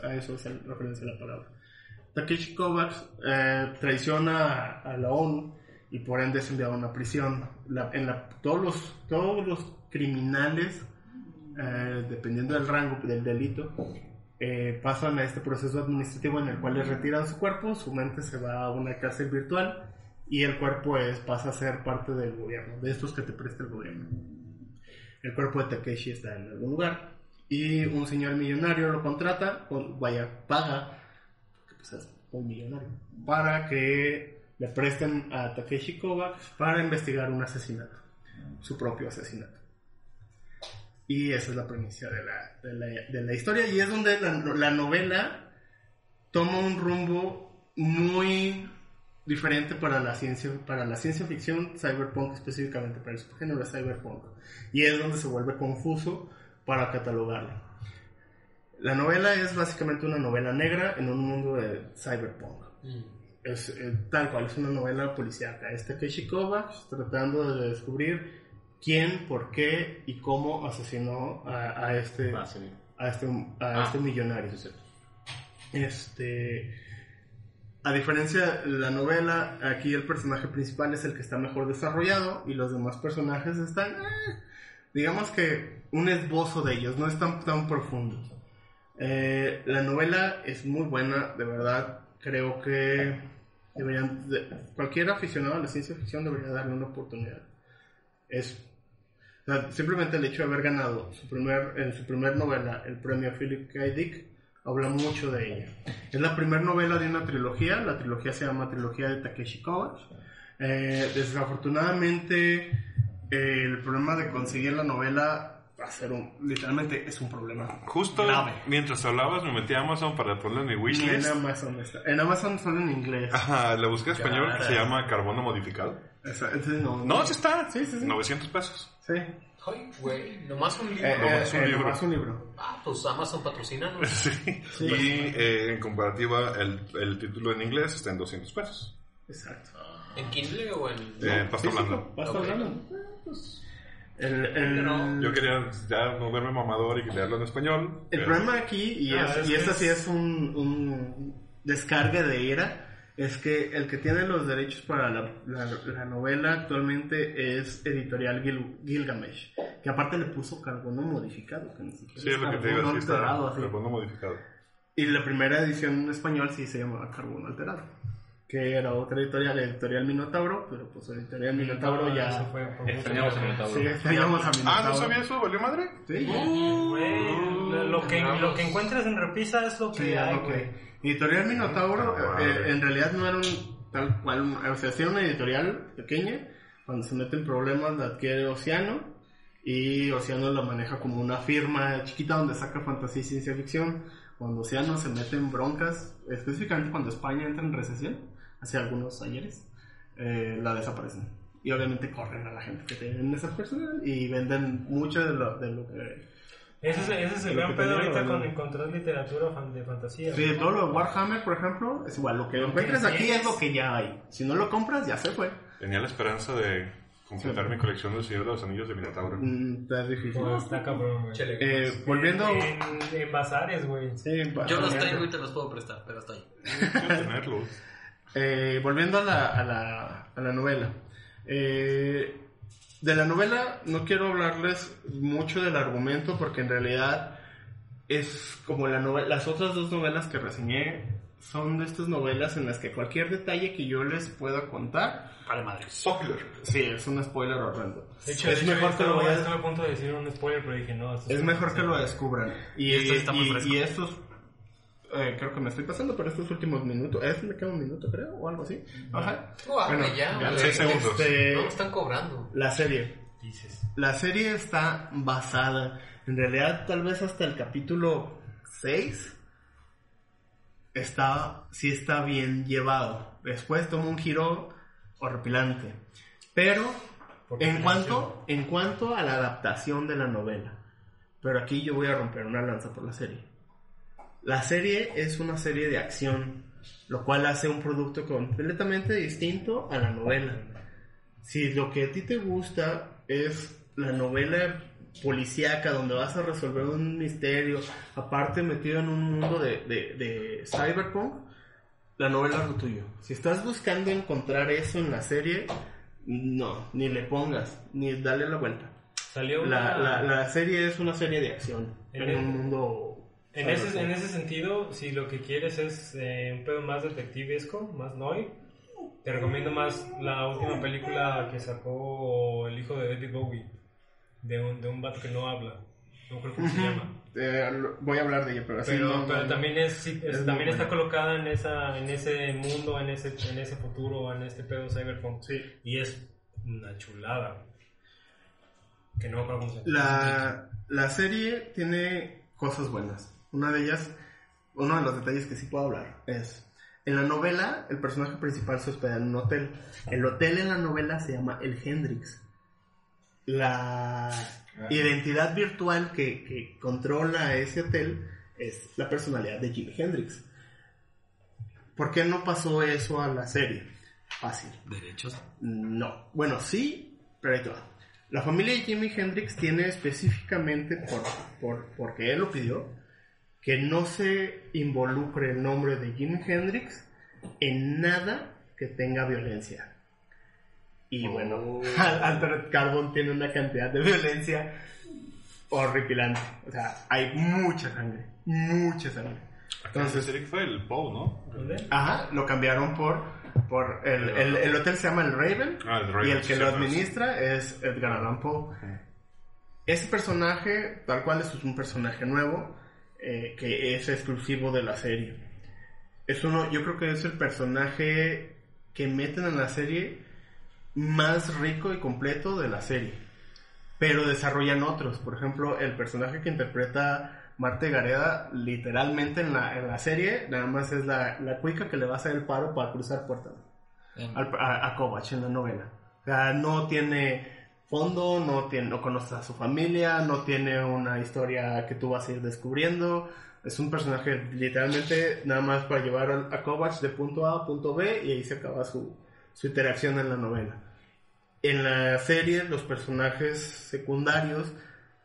A eso es el- referencia a la palabra. Takeshi Kovacs eh, traiciona a, a la ONU y por ende es enviado a una prisión. La- en la, todos, los, todos los criminales, eh, dependiendo del rango del delito, eh, pasan a este proceso administrativo en el cual les retiran su cuerpo, su mente se va a una cárcel virtual y el cuerpo es, pasa a ser parte del gobierno, de estos que te presta el gobierno. El cuerpo de Takeshi está en algún lugar y un señor millonario lo contrata, o vaya, paga, un millonario, para que le prestan a Takeshi para investigar un asesinato, su propio asesinato. Y esa es la premisa de la, de la, de la historia. Y es donde la, la novela toma un rumbo muy diferente para la ciencia para la ciencia ficción cyberpunk específicamente para el subgénero cyberpunk. Y es donde se vuelve confuso para catalogarlo la novela es básicamente una novela negra en un mundo de cyberpunk es eh, tal cual es una novela policíaca es Takeshi Kovacs tratando de descubrir quién por qué y cómo asesinó a, a este Ah, sí. a este, a Ah. este millonario. Este, a diferencia de la novela, aquí el personaje principal es el que está mejor desarrollado y los demás personajes están, eh, digamos que un esbozo de ellos, no están tan profundos. Eh, la novela es muy buena, de verdad. Creo que deberían, de- cualquier aficionado a la ciencia ficción debería darle una oportunidad. Es o sea, simplemente el hecho de haber ganado su primer, en su primer novela el premio Philip K. Dick habla mucho de ella. Es la primera novela de una trilogía, la trilogía se llama Trilogía de Takeshi Kovacs. Eh, desafortunadamente, eh, el problema de conseguir la novela va a ser un, literalmente es un problema. Justo Grave. mientras hablabas me metí a Amazon para ponerlo en mi Ni en wishlist. Amazon está. En Amazon solo en inglés. Ajá, la busqué en español que se llama carbono modificado. Esa- no, No, sí está. Sí, sí, sí. 900 pesos. Sí. Ay, güey, nomás un libro. Eh, No, eh, es un eh, libro. nomás un libro. Ah, pues Amazon patrocina, ¿no? (laughs) Sí. Y eh, en comparativa, el, el título en inglés está en 200 pesos. Exacto. ¿En Kindle o en...? Eh, blanda. pasta Ok. blanda. Eh, pues, el, el- Pero- Yo quería ya no verme mamador y leerlo en español. El pero- problema aquí, y, Ah, es, es y esta es- sí es un, un descargue de ira, es que el que tiene los derechos para la, la- la novela actualmente es Editorial Gil- Gilgamesh, que aparte le puso carbono modificado, que ni siquiera Sí, es lo que te digo, sí está alterado, así. carbono modificado. Y la primera edición en español sí se llamaba Carbono Alterado, que era otra editorial, Editorial Minotauro, pero pues Editorial Minotauro No, ya... fue Extrañamos mucho. a Minotauro. Sí, extrañamos a Minotauro. Ah, ¿no sabía eso? ¿Valió madre? Sí, Güey, lo, lo que, lo que encuentras en repisa es lo que Sí, hay. Editorial Minotauro, Ah, eh, madre. en realidad no era un tal cual, o sea, era una editorial pequeña, cuando se meten problemas la adquiere Oceano, y Oceano la maneja como una firma chiquita donde saca fantasía y ciencia ficción. Cuando Oceano se mete en broncas, específicamente cuando España entra en recesión, hace algunos ayeres, eh, la desaparecen. Y obviamente corren a la gente que tienen esa persona y venden mucho de lo, de lo que Ese es, ese es el gran que pedo ahorita ¿no? con encontrar literatura de fantasía. Sí, todo lo de Warhammer, por ejemplo, es igual. Lo que encuentres aquí es lo que ya hay. Si no lo compras, ya se fue. Tenía la esperanza de completar Sí. mi colección del Señor de los Anillos de Minotauro. Mm, está difícil. Pues, está cabrón, güey. Eh, volviendo. En, en bazares, güey. Sí, Yo los tengo y te los puedo prestar, pero hasta ahí. Quiero tenerlos. Eh, volviendo a la, a la, a la novela. Eh, de la novela no quiero hablarles mucho del argumento porque en realidad es como la novela, las otras dos novelas que reseñé son de estas novelas en las que cualquier detalle que yo les pueda contar, Vale, madre. Spoiler. sí, es un spoiler horrendo. De hecho, es de hecho, mejor que lo estuve a punto de decir un spoiler, pero dije no. esto Es mejor que lo descubran. Y, Y esto y- y estos, eh, creo que me estoy pasando, pero estos últimos minutos, es me queda un minuto creo, o algo así. Ajá. Guau, Bueno, ya, ya seis segundos. Este, No están cobrando. la serie. Dices. La serie está basada, en realidad tal vez hasta el capítulo 6, está, sí está bien llevado. Después toma un giro horripilante. Pero en cuanto, en cuanto a la adaptación de la novela, pero aquí yo voy a romper una lanza por la serie. La serie es una serie de acción, lo cual hace un producto completamente distinto a la novela. Si lo que a ti te gusta es la novela policíaca donde vas a resolver un misterio, aparte metido en un mundo de, de- de cyberpunk, la novela es lo tuyo. Si estás buscando encontrar eso en la serie, no, ni le pongas, ni dale la vuelta. Salió La, la, la serie es una serie de acción En en el- un mundo... En ese, en ese sentido, si lo que quieres es eh, un pedo más detectivesco, más noi, te recomiendo más la última película que sacó el hijo de David Bowie, de un, de un vato que no habla. No creo cómo se llama. eh, voy a hablar de ella, pero así Pero, no- pero no- también es, sí, es- Es también está colocada en esa en ese mundo, en ese en ese futuro, en este pedo cyberpunk. Sí. Y es una chulada. Que no acuerdo cómo se llama. La, la serie tiene cosas buenas. Una de ellas, uno de los detalles que sí puedo hablar es, en la novela el personaje principal se hospeda en un hotel. El hotel en la novela se llama El Hendrix. La identidad virtual que, que controla ese hotel es la personalidad de Jimi Hendrix. ¿Por qué no pasó eso a la serie? Fácil. Derechos. No. Bueno, sí, pero ahí te va. La familia de Jimi Hendrix tiene específicamente, por, por- porque él lo pidió, que no se involucre el nombre de Jimi Hendrix en nada que tenga violencia. Y bueno, (laughs) Altered Carbon tiene una cantidad de violencia horripilante. O sea, hay mucha sangre, mucha sangre. Entonces, Eric fue el Poe, ¿no? Ajá, lo cambiaron por, por el, el, el hotel se llama el Raven, Ah, el Raven, y el que lo sí, administra es Edgar Allan Poe. Ese personaje, tal cual, es un personaje nuevo eh, que es exclusivo de la serie. Es uno, yo creo que es el personaje que meten en la serie más rico y completo de la serie. Pero desarrollan otros. Por ejemplo, el personaje que interpreta Marte Gareda, literalmente en la, en la serie, nada más es la, la cuica que le va a hacer el paro para cruzar puertas al- a, a Kovac en la novela. O sea, no tiene fondo, no, tiene, no conoce a su familia, no tiene una historia que tú vas a ir descubriendo. Es un personaje literalmente nada más para llevar a, a Kovac de punto A a punto B y ahí se acaba su, su interacción en la novela. En la serie los personajes secundarios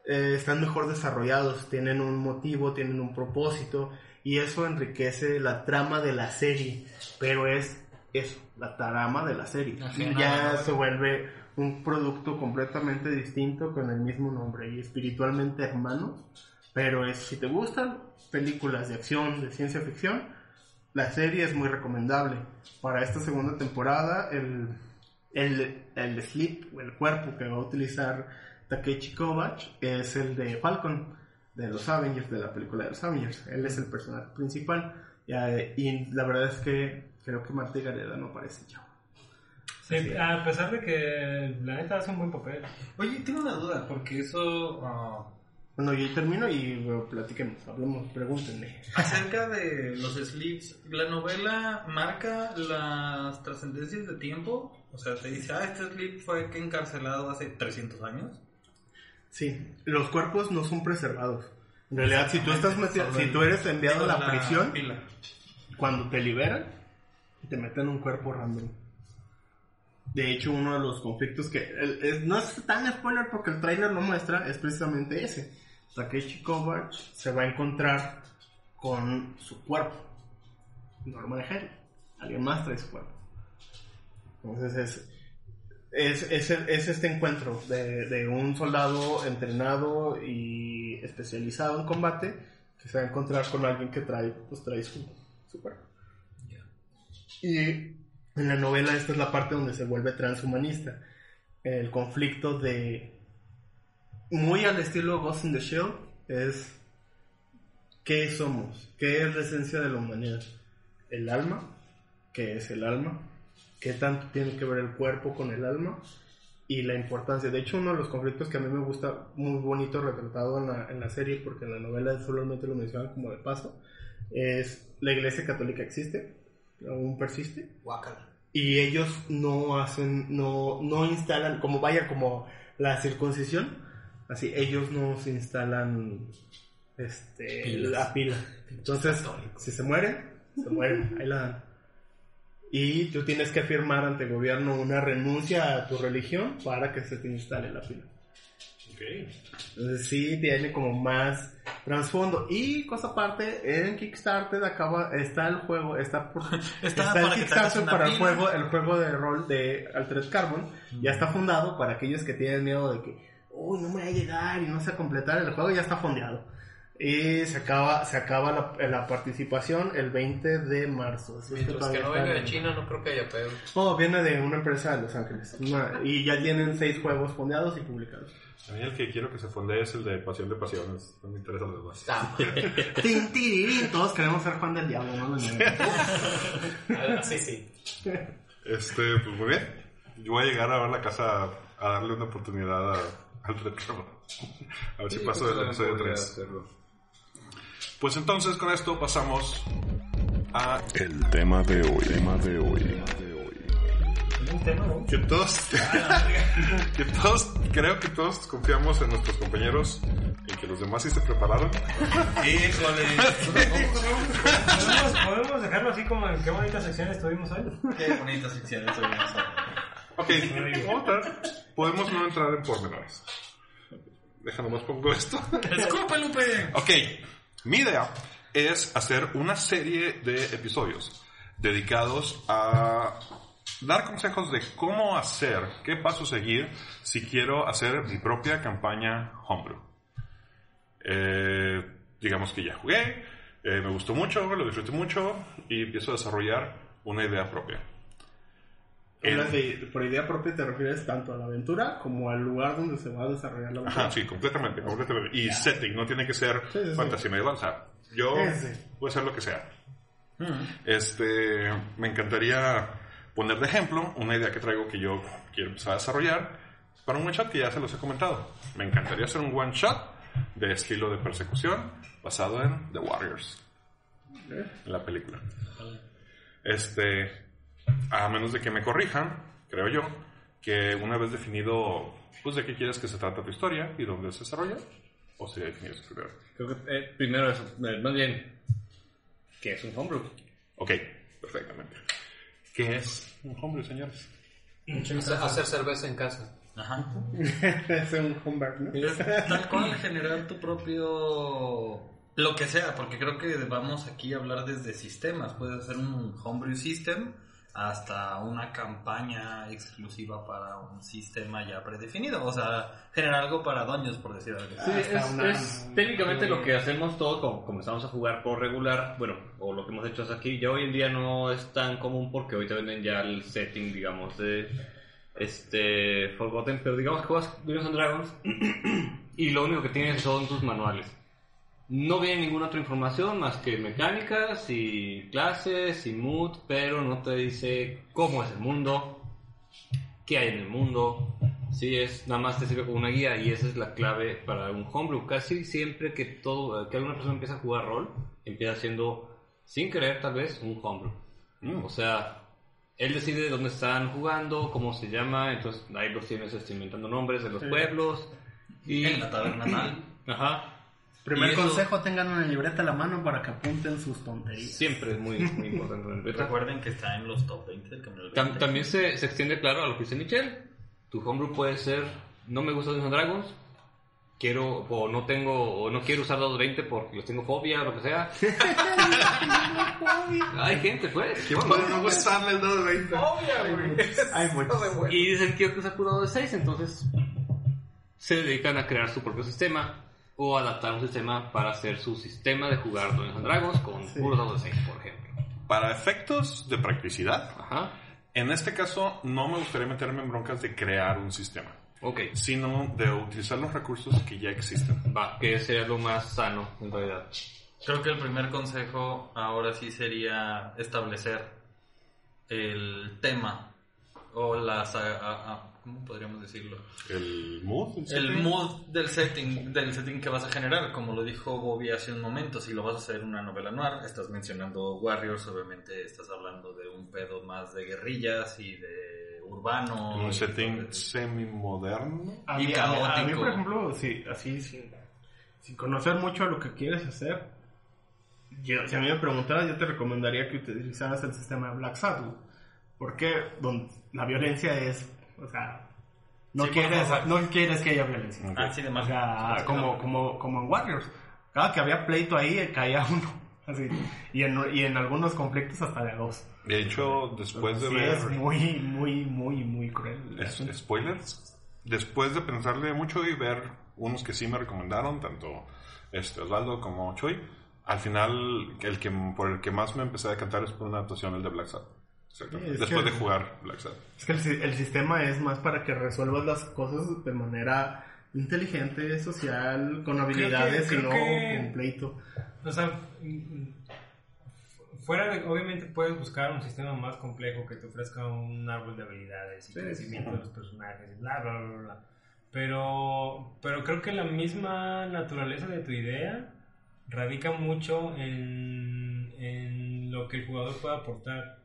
eh, están mejor desarrollados, tienen un motivo, tienen un propósito y eso enriquece la trama de la serie, pero es eso, la trama de la serie. Ajena, ya ¿no? se vuelve un producto completamente distinto con el mismo nombre y espiritualmente hermanos, pero es, si te gustan películas de acción, de ciencia ficción, la serie es muy recomendable. Para esta segunda temporada, el, el, el sleep o el cuerpo que va a utilizar Takechi Kovac es el de Falcon, de los Avengers, de la película de los Avengers. Él es el personaje principal. Ya, y la verdad es que creo que Marta Gareda no parece chavo. Sí, a pesar de que la neta hace un buen papel. Oye, tengo una duda, porque eso... ah, Bueno, yo termino y bueno, platiquemos, hablemos, pregúntenme. (laughs) acerca de los sleeps, ¿la novela marca las trascendencias de tiempo? O sea, te dice, ah, este sleep fue que encarcelado hace 300 años. Sí, los cuerpos no son preservados. En realidad, si tú estás si tú eres enviado a digo, la prisión, pila. cuando te liberan, te meten un cuerpo random. De hecho, uno de los conflictos que el- no es tan spoiler porque el trailer lo muestra, es precisamente ese. Takeshi Kovac se va a encontrar con su cuerpo. Norma de Hell. Alguien más trae su cuerpo. Entonces es, es, es, es este encuentro de, de un soldado entrenado y especializado en combate que se va a encontrar con alguien que trae, pues, trae su, su cuerpo. Y en la novela esta es la parte donde se vuelve transhumanista. El conflicto de... Muy al estilo Ghost in the Shell es... ¿Qué somos? ¿Qué es la esencia de la humanidad? ¿El alma? ¿Qué es el alma? ¿Qué tanto tiene que ver el cuerpo con el alma? Y la importancia. De hecho, uno de los conflictos que a mí me gusta muy bonito retratado en la, en la serie, porque en la novela solamente lo mencionan como de paso, es la iglesia católica existe, aún persiste, Guácala. y ellos no hacen, no, no instalan, como vaya, como la circuncisión, así, ellos no se instalan este, Pilas. la pila. Entonces, si se mueren, se mueren, (laughs) ahí la dan. Y tú tienes que firmar ante el gobierno una renuncia a tu religión para que se te instale la pila. Entonces sí tiene como más trasfondo. Y cosa aparte, en Kickstarter acaba, está el juego, está por, (laughs) Está el Kickstarter para el juego, el juego de rol de Altered Carbon. Ya está fundado para aquellos que tienen miedo de que, uy, no me va a llegar y no sé completar el juego, ya está fondeado. Y se acaba, se acaba la, la participación el 20 de marzo. Así Mientras que no venga de China, no creo que haya pedo. No, viene de una empresa de Los Ángeles. Una- y ya tienen seis juegos fondeados y publicados. A mí el que quiero que se fondee es el de Pasión de Pasiones. No me interesa los demás. Ah, (laughs) Todos queremos ser Juan del Diablo, (laughs) ah, sí, sí. Este, pues muy bien. Yo voy a llegar a ver la casa a darle una oportunidad a, al retro. A ver si Sí, paso pues, del episodio podría 3. hacerlo. Pues entonces con esto pasamos a El tema de hoy, tema de hoy. Un tema, ¿no? que todos, (laughs) que todos, creo que todos confiamos en nuestros compañeros y que los demás sí se prepararon. ¿Podemos, podemos dejarlo así como en qué bonita sección estuvimos hoy. Qué bonita sección. Ok, vamos a entrar- podemos no entrar en pormenores. Deja nomás pongo esto. ¡Escupe, Lupe! Ok, mi idea es hacer una serie de episodios dedicados a dar consejos de cómo hacer, qué paso seguir si quiero hacer mi propia campaña homebrew. Eh, digamos que ya jugué, eh, me gustó mucho, lo disfruté mucho y empiezo a desarrollar una idea propia. El- Hablas de- por idea propia te refieres tanto a la aventura como al lugar donde se va a desarrollar la aventura. Ajá, sí, completamente, completamente. Y setting, no tiene que ser Sí, sí, sí. fantasía medieval, o sea, yo Sí, sí. puedo hacer lo que sea. Este, me encantaría poner de ejemplo una idea que traigo que yo quiero empezar a desarrollar para un one shot que ya se los he comentado. Me encantaría hacer un one shot de estilo de persecución basado en The Warriors, en la película. Este, a menos de que me corrijan, creo yo, que una vez definido, pues de qué quieres que se trata tu historia y dónde se desarrolla, o sería definido eso primero. Creo que eh, primero eso, eh, más bien, ¿qué es un homebrew? Ok, perfectamente. ¿Qué es un hombre, señores? Hacer, hacer cerveza en casa. Ajá. (laughs) es un homebrew, ¿no? Es tal cual generar tu propio lo que sea, porque creo que vamos aquí a hablar desde sistemas. Puedes hacer un homebrew system hasta una campaña exclusiva para un sistema ya predefinido. O sea, generar algo para doños, por decir algo. Sí, hasta es, una- es técnicamente lo que hacemos todos como comenzamos a jugar por regular, bueno, o lo que hemos hecho hasta aquí, ya hoy en día no es tan común porque hoy te venden ya el setting, digamos, de este Forgotten, pero digamos que juegas Dungeons and Dragons (clears throat) y lo único que tienes son tus manuales. No viene ninguna otra información más que mecánicas y clases y mood, pero no te dice cómo es el mundo, qué hay en el mundo. Sí, es nada más te sirve como una guía y esa es la clave para un homebrew. Casi siempre que todo que alguna persona empieza a jugar rol, empieza siendo sin querer tal vez un homebrew. Mm. O sea, él decide dónde están jugando, cómo se llama, entonces ahí los tienes este, inventando nombres de los pueblos y En la taberna (clears throat) mal. ajá, Primer eso- consejo, tengan una libreta a la mano para que apunten sus tonterías. siempre es muy, muy importante. Recuerden que está en los top 20 del camino del Tam- 20. también se, se extiende, claro, a lo que dice Michelle. Tu homebrew puede ser, no me gusta Dungeons Dragons, quiero, o no tengo, o no quiero usar dados 20 porque les tengo fobia o lo que sea. (laughs) Hay gente, pues, que bueno. no gustarle el dado de 20. Ay, muchos. Y dicen quiero usar puro dado de 6, entonces se dedican a crear su propio sistema o adaptar un sistema para hacer su sistema de jugar Dungeons and Dragons con puros dados de 6, por ejemplo. Para efectos de practicidad, Ajá, en este caso no me gustaría meterme en broncas de crear un sistema, ok. sino de utilizar los recursos que ya existen. Va, que sería lo más sano en realidad. Creo que el primer consejo ahora sí sería establecer el tema o las... a- a- ¿Cómo podríamos decirlo? El mood. El setting. mood del setting, del setting que vas a generar, como lo dijo Bobby hace un momento, si lo vas a hacer una novela noir, estás mencionando Warriors, obviamente estás hablando de un pedo más de guerrillas y de urbano. Un setting semi-moderno. A Y mí, a mí- a mí, caótico. por ejemplo, sí, así, sin, sin conocer mucho lo que quieres hacer, yo- si a mí me preguntaras, yo te recomendaría que utilizaras el sistema de Black Saddle. Porque donde la violencia es, o sea, no, Sí, quieres, no quieres que haya violencia. Ok. Así de O más. como, como, como en Warriors. Cada que había pleito ahí, caía uno. (laughs) Así. Y, en, y en algunos conflictos hasta de a dos. De hecho, después de sí, ver... es muy, muy, muy, muy cruel. Es- spoilers. Después de pensarle mucho y ver unos que sí me recomendaron, tanto este, Osvaldo como Choi, al final el que, por el que más me empecé a decantar es por una adaptación, el de Black Sabbath. Exactamente. Sí, es Después que- de jugar Black Sabbath. Es que el, si- el sistema es más para que resuelvas las cosas de manera inteligente, social, con habilidades y no que- con pleito. O sea, mm, fuera de, obviamente puedes buscar un sistema más complejo que te ofrezca un árbol de habilidades y Sí, crecimiento sí. de los personajes bla, bla, bla, bla. Pero, pero creo que la misma naturaleza de tu idea radica mucho en, en lo que el jugador puede aportar.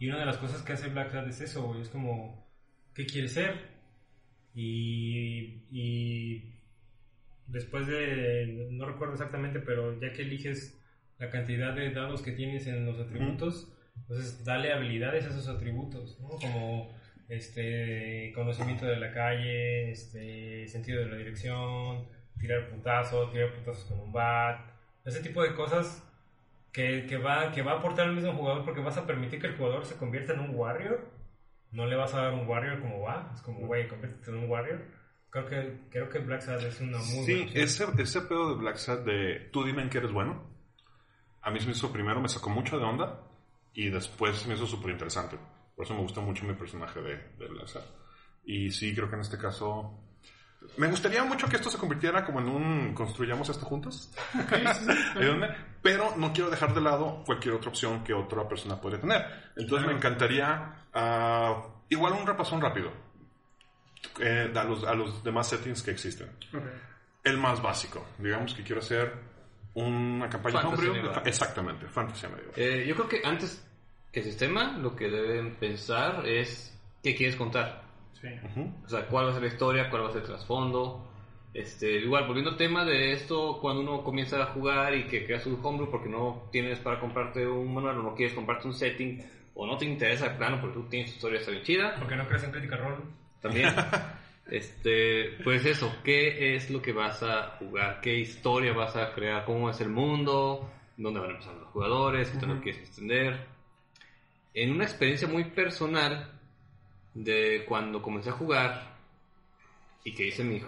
Y una de las cosas que hace Black Hat es eso, güey. Es como, ¿qué quieres ser? Y, y después de, no recuerdo exactamente, pero ya que eliges la cantidad de dados que tienes en los atributos, entonces dale habilidades a esos atributos, ¿no? Como este conocimiento de la calle, este sentido de la dirección, tirar puntazos, tirar puntazos con un bat, ese tipo de cosas que, que va, que va a aportar al mismo jugador porque vas a permitir que el jugador se convierta en un warrior. No le vas a dar un warrior como va, es como, güey, conviértete en un warrior. Creo que, creo que Black Sad es una muy Sí, buena ese, ese pedo de Black Sad de tú dime en qué eres bueno, a mí se me hizo primero, me sacó mucho de onda y después se me hizo súper interesante. Por eso me gusta mucho mi personaje de, de Black Sad. Y sí, creo que en este caso... Me gustaría mucho que esto se convirtiera como en un construyamos esto juntos. (laughs) Pero no quiero dejar de lado cualquier otra opción que otra persona podría tener. Entonces me encantaría ah, igual un repasón rápido eh, a, los, a los demás settings que existen. El más básico. Digamos que quiero hacer una campaña Fantasy homebrew. medieval. Exactamente, fantasía medieval. Eh, yo creo que antes que sistema, lo que deben pensar es qué quieres contar. Ujú. O sea, cuál va a ser la historia, cuál va a ser el trasfondo. Este, igual, volviendo al tema de esto, cuando uno comienza a jugar y que crea su homebrew porque no tienes para comprarte un manual o no quieres comprarte un setting o no te interesa de plano porque tú tienes tu historia está bien chida, Porque no crees en Critical Role. también. (laughs) este, pues eso, ¿qué es lo que vas a jugar? ¿Qué historia vas a crear? ¿Cómo es el mundo? ¿Dónde van a empezar los jugadores? ¿Qué te lo quieres extender? En una experiencia muy personal de cuando comencé a jugar y que hice mi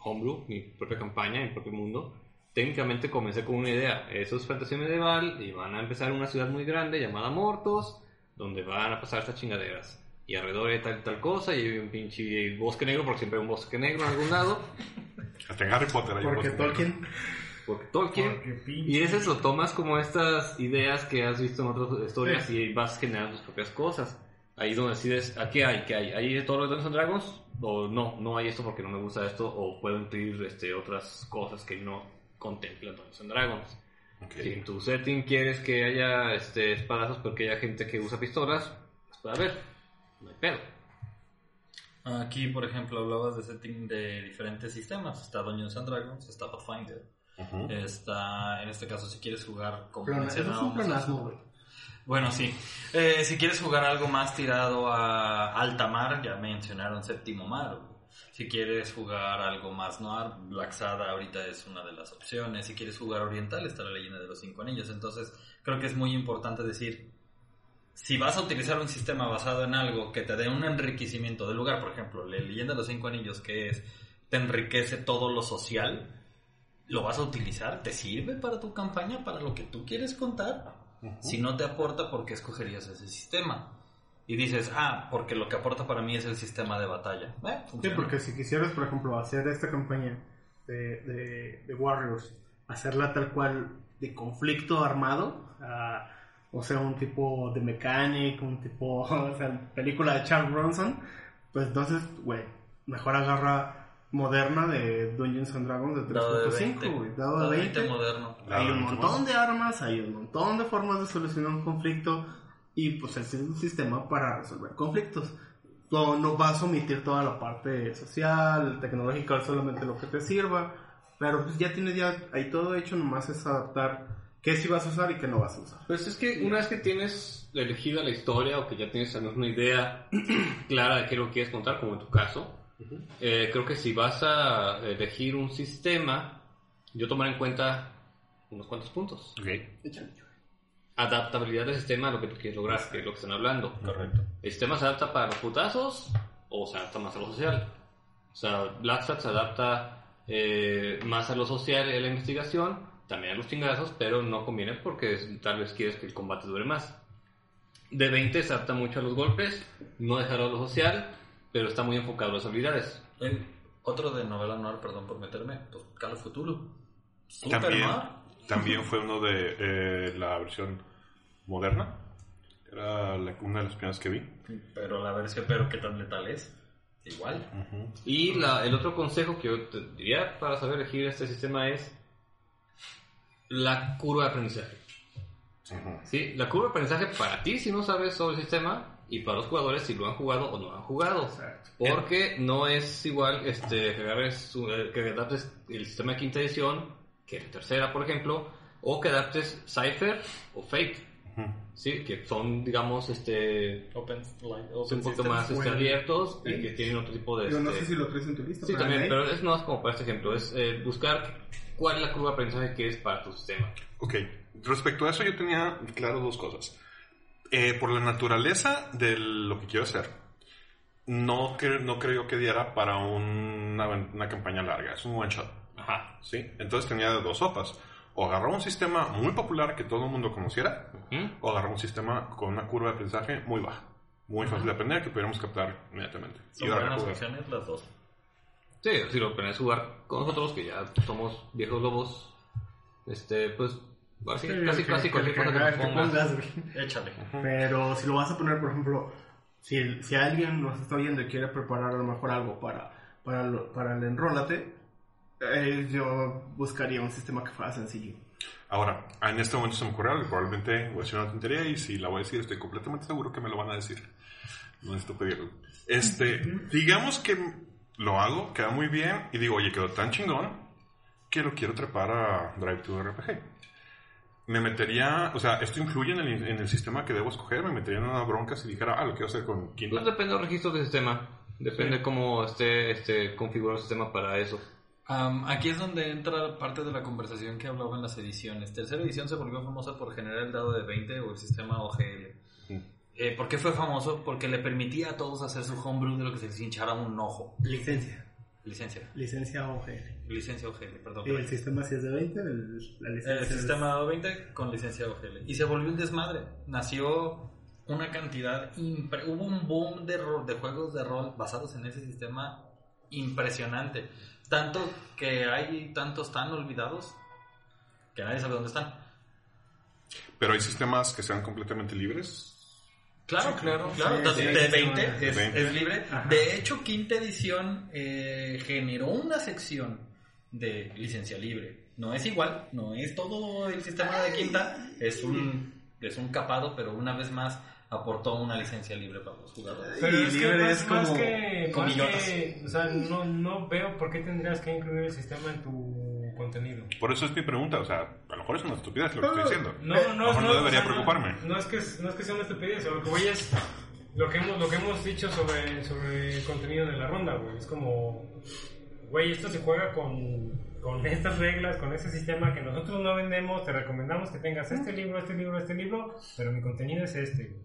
homebrew, mi propia campaña, mi propio mundo, técnicamente comencé con una idea. Eso es fantasía medieval y van a empezar en una ciudad muy grande llamada Mortos, donde van a pasar estas chingaderas. Y alrededor hay tal tal cosa y hay un pinche bosque negro, porque siempre hay un bosque negro en algún lado. (laughs) Hasta en Harry Potter hay un Porque bosque. Tolkien, Porque Tolkien. Porque Y ese lo tomas como estas ideas que has visto en otras historias y vas generando tus propias cosas. Ahí es donde decides, ¿a qué hay? ¿Qué hay? ¿Hay todo lo de Dungeons and Dragons? O no, no hay esto porque no me gusta esto, o puedo incluir este, otras cosas que no contempla Dungeons and Dragons. Ok. Si en tu setting quieres que haya este, espadazos porque haya gente que usa pistolas, pues puede haber, no hay pedo. Aquí, por ejemplo, hablabas de setting de diferentes sistemas. Está Dungeons and Dragons, está Pathfinder. Ujú. Está, en este caso, si quieres jugar como plana- es un planasmo, güey. Bueno, sí. Eh, si quieres jugar algo más tirado a alta mar, ya mencionaron Séptimo Mar. Si quieres jugar algo más noir, Black ahorita es una de las opciones. Si quieres jugar oriental, está la leyenda de los cinco anillos. Entonces, creo que es muy importante decir, si vas a utilizar un sistema basado en algo que te dé un enriquecimiento del lugar, por ejemplo, la leyenda de los cinco anillos, que es, te enriquece todo lo social, ¿lo vas a utilizar? ¿Te sirve para tu campaña, para lo que tú quieres contar? Si no te aporta, ¿por qué escogerías ese sistema? Y dices, ah, porque lo que aporta para mí es el sistema de batalla. Eh, Sí, porque si quisieras, por ejemplo, hacer esta campaña de, de, de Warriors, hacerla tal cual de conflicto armado, ah, o sea, un tipo de mechanic, un tipo, (laughs) o sea, película de Charles Bronson, pues entonces, güey, mejor agarra moderna de Dungeons and Dragons de Dado de 3.5, 20. güey, dado Dado de de 20. 20 moderno. Hay un montón de armas, hay un montón de formas de solucionar un conflicto y pues es un sistema para resolver conflictos. No, no vas a omitir toda la parte social, tecnológica, solamente lo que te sirva, pero pues ya tienes ya ahí todo hecho, nomás es adaptar qué sí vas a usar y qué no vas a usar. Pues es que una vez que tienes elegida la historia o que ya tienes al menos una idea (clears throat) clara de qué lo quieres contar, como en tu caso, eh, creo que si vas a elegir un sistema, yo tomaré en cuenta unos cuantos puntos. Ok. Adaptabilidad del sistema a lo que tú quieres lograr, que es lo que están hablando. Correcto. ¿El sistema se adapta para los putazos o se adapta más a lo social? O sea, Black Sat se adapta eh, más a lo social a la investigación, también a los chingazos, pero no conviene porque es- tal vez quieres que el combate dure más. De 20 se adapta mucho a los golpes, no dejará lo social, pero está muy enfocado a las habilidades. Eh, otro de novela noir, perdón por meterme, pues Call of Cthulhu. Super También, noir. también fue uno de eh, la versión moderna. Era la- una de las primeras que vi. Pero la versión, pero qué tan letal es. Igual. Y la- el otro consejo que yo te diría para saber elegir este sistema es la curva de aprendizaje. Sí, la curva de aprendizaje para ti si no sabes sobre el sistema y para los jugadores si lo han jugado o no lo han jugado. Porque no es igual este, que, agarres su- eh, que adaptes el sistema de quinta edición que la tercera, por ejemplo, o que adaptes Cypher o Fate. Sí, que son, digamos, este, Open, like, un open poquito systems. más este, abiertos y que tienen otro tipo de... Yo no este, sé si lo traes en tu lista. Sí, pero también, ahí- pero es no es como para este ejemplo, es eh, buscar cuál es la curva de aprendizaje que es para tu sistema. Ok, respecto a eso yo tenía claro dos cosas. Eh, por la naturaleza de lo que quiero hacer, no, cre- no creo que diera para una, una campaña larga, es un one shot. Ajá. ¿sí? Entonces tenía dos sopas. O agarrar un sistema muy popular que todo el mundo conociera, ¿Mm? o agarrar un sistema con una curva de aprendizaje muy baja, muy fácil de aprender, que pudiéramos captar inmediatamente. Son darle buenas opciones las dos. Sí, si lo planeas jugar con nosotros, que ya somos viejos lobos, este, pues, así, Sí, casi, que- casi que cualquier cosa que nos que pongas. Échale. Pero si lo vas a poner, por ejemplo, si, si alguien nos está oyendo y quiere preparar a lo mejor algo para, para, lo- para el enrólate, eh, yo buscaría un sistema que fuera sencillo. Ahora, en este momento se me ocurre algo, probablemente voy a decir una tontería y si la voy a decir estoy completamente seguro que me lo van a decir. No necesito pedirlo. Este, digamos que lo hago, queda muy bien y digo, oye, quedó tan chingón que lo quiero trepar a Drive to RPG. Me metería, o sea, esto influye en el, en el sistema que debo escoger, me metería en una bronca si dijera, ah, lo quiero hacer con Pues Kindle. depende del registro del sistema, depende cómo esté este, configurado el sistema para eso. Am, aquí es donde entra parte de la conversación que hablaba en las ediciones. Tercera edición se volvió famosa por generar el dado de 20 o el sistema OGL. Eh, ¿Por qué fue famoso? Porque le permitía a todos hacer su homebrew de lo que se les hinchara un ojo. Licencia. Licencia. Licencia OGL. Licencia OGL, perdón. Y el sistema si es de 20, el- la licencia El sistema dado 20 con licencia OGL. Y se volvió un desmadre. Nació una cantidad... impre- Hubo un boom de, de juegos de rol basados en ese sistema impresionante. Tanto que hay tantos tan olvidados que nadie sabe dónde están. Pero hay sistemas que sean completamente libres. Claro, claro, claro. Sí, Entonces, sí, de sí, 20 sí. es, 20. es libre. Ajá. De hecho, quinta edición eh, generó una sección de licencia libre. No es igual, no es todo el sistema de quinta, es un, es un capado, pero una vez más aportó una licencia libre para los jugadores. Pero es que libre más, es más como que, con más que- o sea, no, no veo por qué tendrías que incluir el sistema en tu contenido. Por eso es mi pregunta, o sea, a lo mejor es una estupidez lo que estoy diciendo. No, A lo no, mejor no, no debería o sea, no- preocuparme. No, es que, no es que sea una estupidez, lo que voy es lo que hemos, lo que hemos dicho sobre, sobre el contenido de la ronda, güey. Es como, güey, esto se juega con, con (laughs) estas reglas, con este sistema que nosotros no vendemos, te recomendamos que tengas este libro, este libro, este libro, pero mi contenido es este, güey.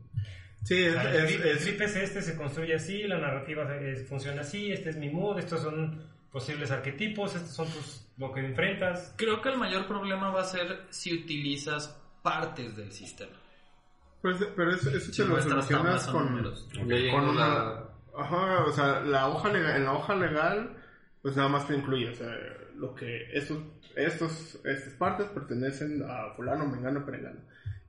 Sí, es, sea, es- el, el es este, se construye así, la narrativa es- funciona así, este es mi mood, estos son posibles arquetipos, estos son tus, lo que enfrentas. Creo que el mayor problema va a ser si utilizas partes del sistema. pues, pero eso, eso Si te lo solucionas con. Leyendo con una... la- Ajá, o sea, la hoja legal, en la hoja legal, pues nada más te incluye, o sea, lo que estos, estos, estas partes pertenecen a fulano, mengano, perengano.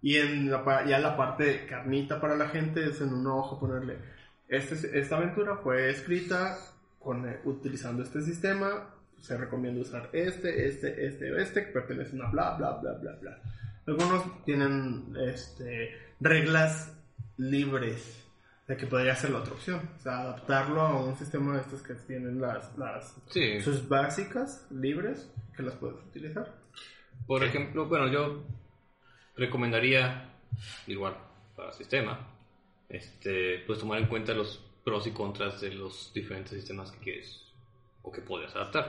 Y en la, ya la parte carnita para la gente es en una hoja ponerle, este, esta aventura fue escrita con, eh, utilizando este sistema, se recomienda usar este, este, este, este, que pertenecen a bla, bla, bla, bla, bla. Algunos tienen este, reglas libres de que podría ser la otra opción. O sea, adaptarlo a un sistema de estos que tienen las, las Sí. sus básicas libres que las puedes utilizar. Por ejemplo, bueno, yo recomendaría, igual, para sistema, este, pues tomar en cuenta los pros y contras de los diferentes sistemas que quieres o que podrías adaptar.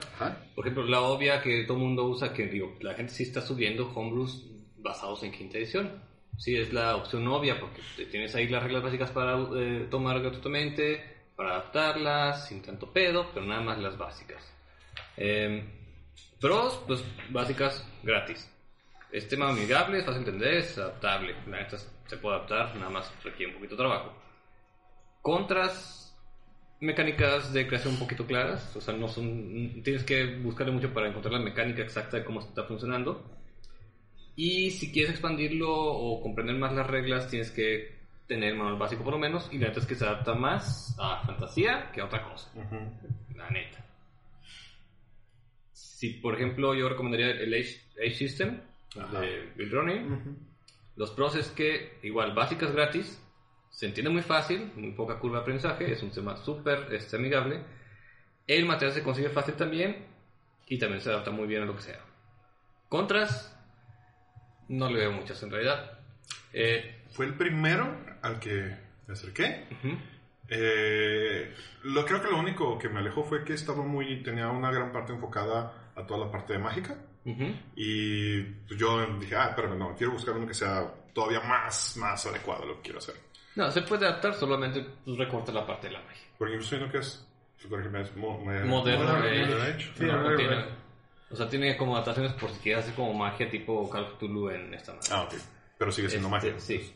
Por ejemplo, la obvia que todo el mundo usa, que digo, la gente sí está subiendo homebrews basados en quinta edición. Sí, es la opción obvia porque tienes ahí las reglas básicas para eh, tomar gratuitamente, para adaptarlas sin tanto pedo, pero nada más las básicas. Eh, pros, pues básicas, gratis. Es tema amigable, es fácil de entender, es adaptable. La neta se puede adaptar, nada más requiere un poquito de trabajo. Contras, mecánicas de creación un poquito claras, o sea, no son, tienes que buscarle mucho para encontrar la mecánica exacta de cómo está funcionando. Y si quieres expandirlo o comprender más las reglas, tienes que tener manual básico por lo menos. Y la neta es que se adapta más a fantasía que a otra cosa. La neta. Si, por ejemplo, yo recomendaría el Age, Age System de Bill Roney. Los pros es que, igual, básicas gratis, se entiende muy fácil, muy poca curva de aprendizaje, es un tema súper este, amigable. El material se consigue fácil también y también se adapta muy bien a lo que sea. Contras, no le veo muchas en realidad. Eh, Fue el primero al que me acerqué. ujú, Eh, lo creo que lo único que me alejó fue que estaba muy tenía una gran parte enfocada a toda la parte de mágica ujú. y pues, yo dije ah espérame no quiero buscar uno que sea todavía más más adecuado a lo que quiero hacer No, se puede adaptar, solamente pues, recorta la parte de la magia. porque incluso uno que es por ejemplo, es mo- me- Moderno, moderno, moderno hecho. Sí, No, no tiene- o sea, tiene como adaptaciones por si quieres hacer como magia tipo Call of Cthulhu en esta madre. ah ok pero sigue siendo Este, magia Sí.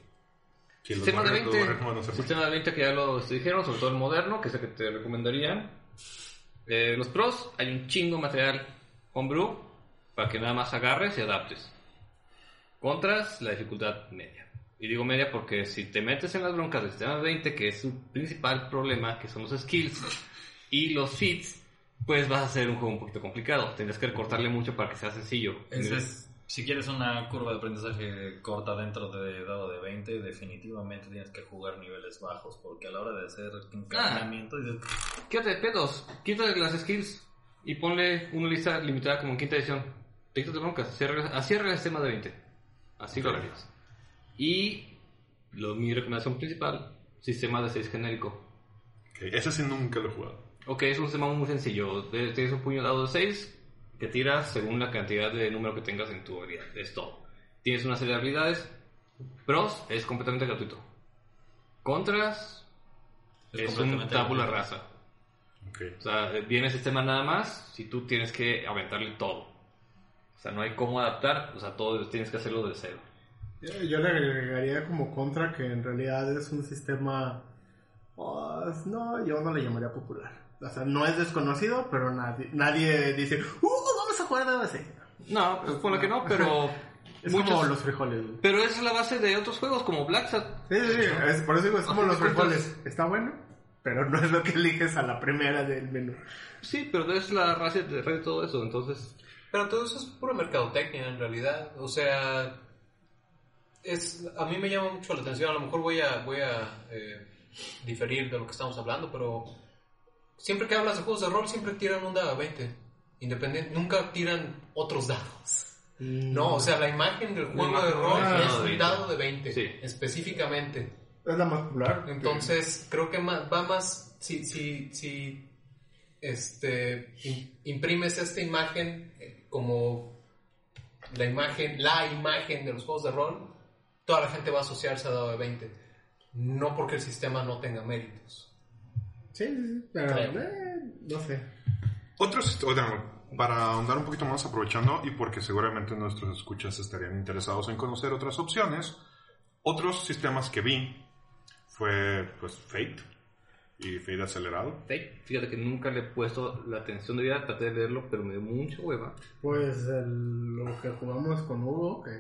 Sí, los Sistema de modernos- 20, los modernos van a ser sistema de 20 que ya lo dijeron, sobre todo el moderno, que es el que te recomendarían. Eh, los pros, hay un chingo de material homebrew para que nada más agarres y adaptes. Contras, la dificultad media. Y digo media porque si te metes en las broncas del sistema de 20, que es su principal problema, que son los skills y los feats, pues vas a hacer un juego un poquito complicado. Tendrás que recortarle mucho para que sea sencillo. Ese es- si quieres una curva de aprendizaje corta dentro de dado de 20, definitivamente tienes que jugar niveles bajos, porque a la hora de hacer encadenamiento, dices, Quítate de pedos, quítate las skills y ponle una lista limitada como en quinta edición. Te quitas de broncas, así arreglas, el sistema de 20. Así lo Ok. Y lo, mi recomendación principal, sistema de 6 genérico. Ok, ese sí nunca lo he jugado Ok, es un sistema muy sencillo. De- Tienes un puño dado de 6 que tiras según la cantidad de número que tengas en tu habilidad. Es todo. Tienes una serie de habilidades. Pros, es completamente gratuito. Contras, Es es, un tabula rasa. Ok. O sea, viene el sistema nada más si tú tienes que aventarle todo. O sea, no hay cómo adaptar, o sea, todo tienes que hacerlo de cero. Yo, le agregaría como contra que en realidad es un sistema. pues, no, yo no le llamaría popular. O sea, no es desconocido, pero nadie, nadie dice, ¡Uh! Vamos a jugar de base. No, pues ponle que no, pero. (laughs) Es muchos- como los frijoles. Pero es la base de otros juegos como Black Sat. Sí, sí, sí, es- por eso digo, es como los frijoles. Está bueno, pero no es lo que eliges a la primera del menú. Sí, pero es la raza de, de todo eso, entonces. Pero todo eso es pura mercadotecnia en realidad. O sea, es a mí me llama mucho la atención. A lo mejor voy a voy a eh, diferir de lo que estamos hablando, pero siempre que hablas de juegos de rol siempre tiran un dado de 20. Independiente, nunca tiran otros dados. No, o sea, la imagen del juego de rol Ah, es un 20. dado de 20, Sí. específicamente. Es la más popular. Entonces, creo que más, va más, si, si, si este, im- imprimes esta imagen eh, como la imagen, la imagen de los juegos de rol, toda la gente va a asociarse a dado de 20. No porque el sistema no tenga méritos. Sí, sí, sí, pero eh, no sé. Otros, oigan, para ahondar un poquito más, aprovechando, y porque seguramente nuestros escuchas estarían interesados en conocer otras opciones, otros sistemas que vi fue, pues, Fate y Fate acelerado. Fate, fíjate que nunca le he puesto la atención de vida, traté de leerlo, pero me dio mucha hueva. Pues el- lo que jugamos con Hugo, que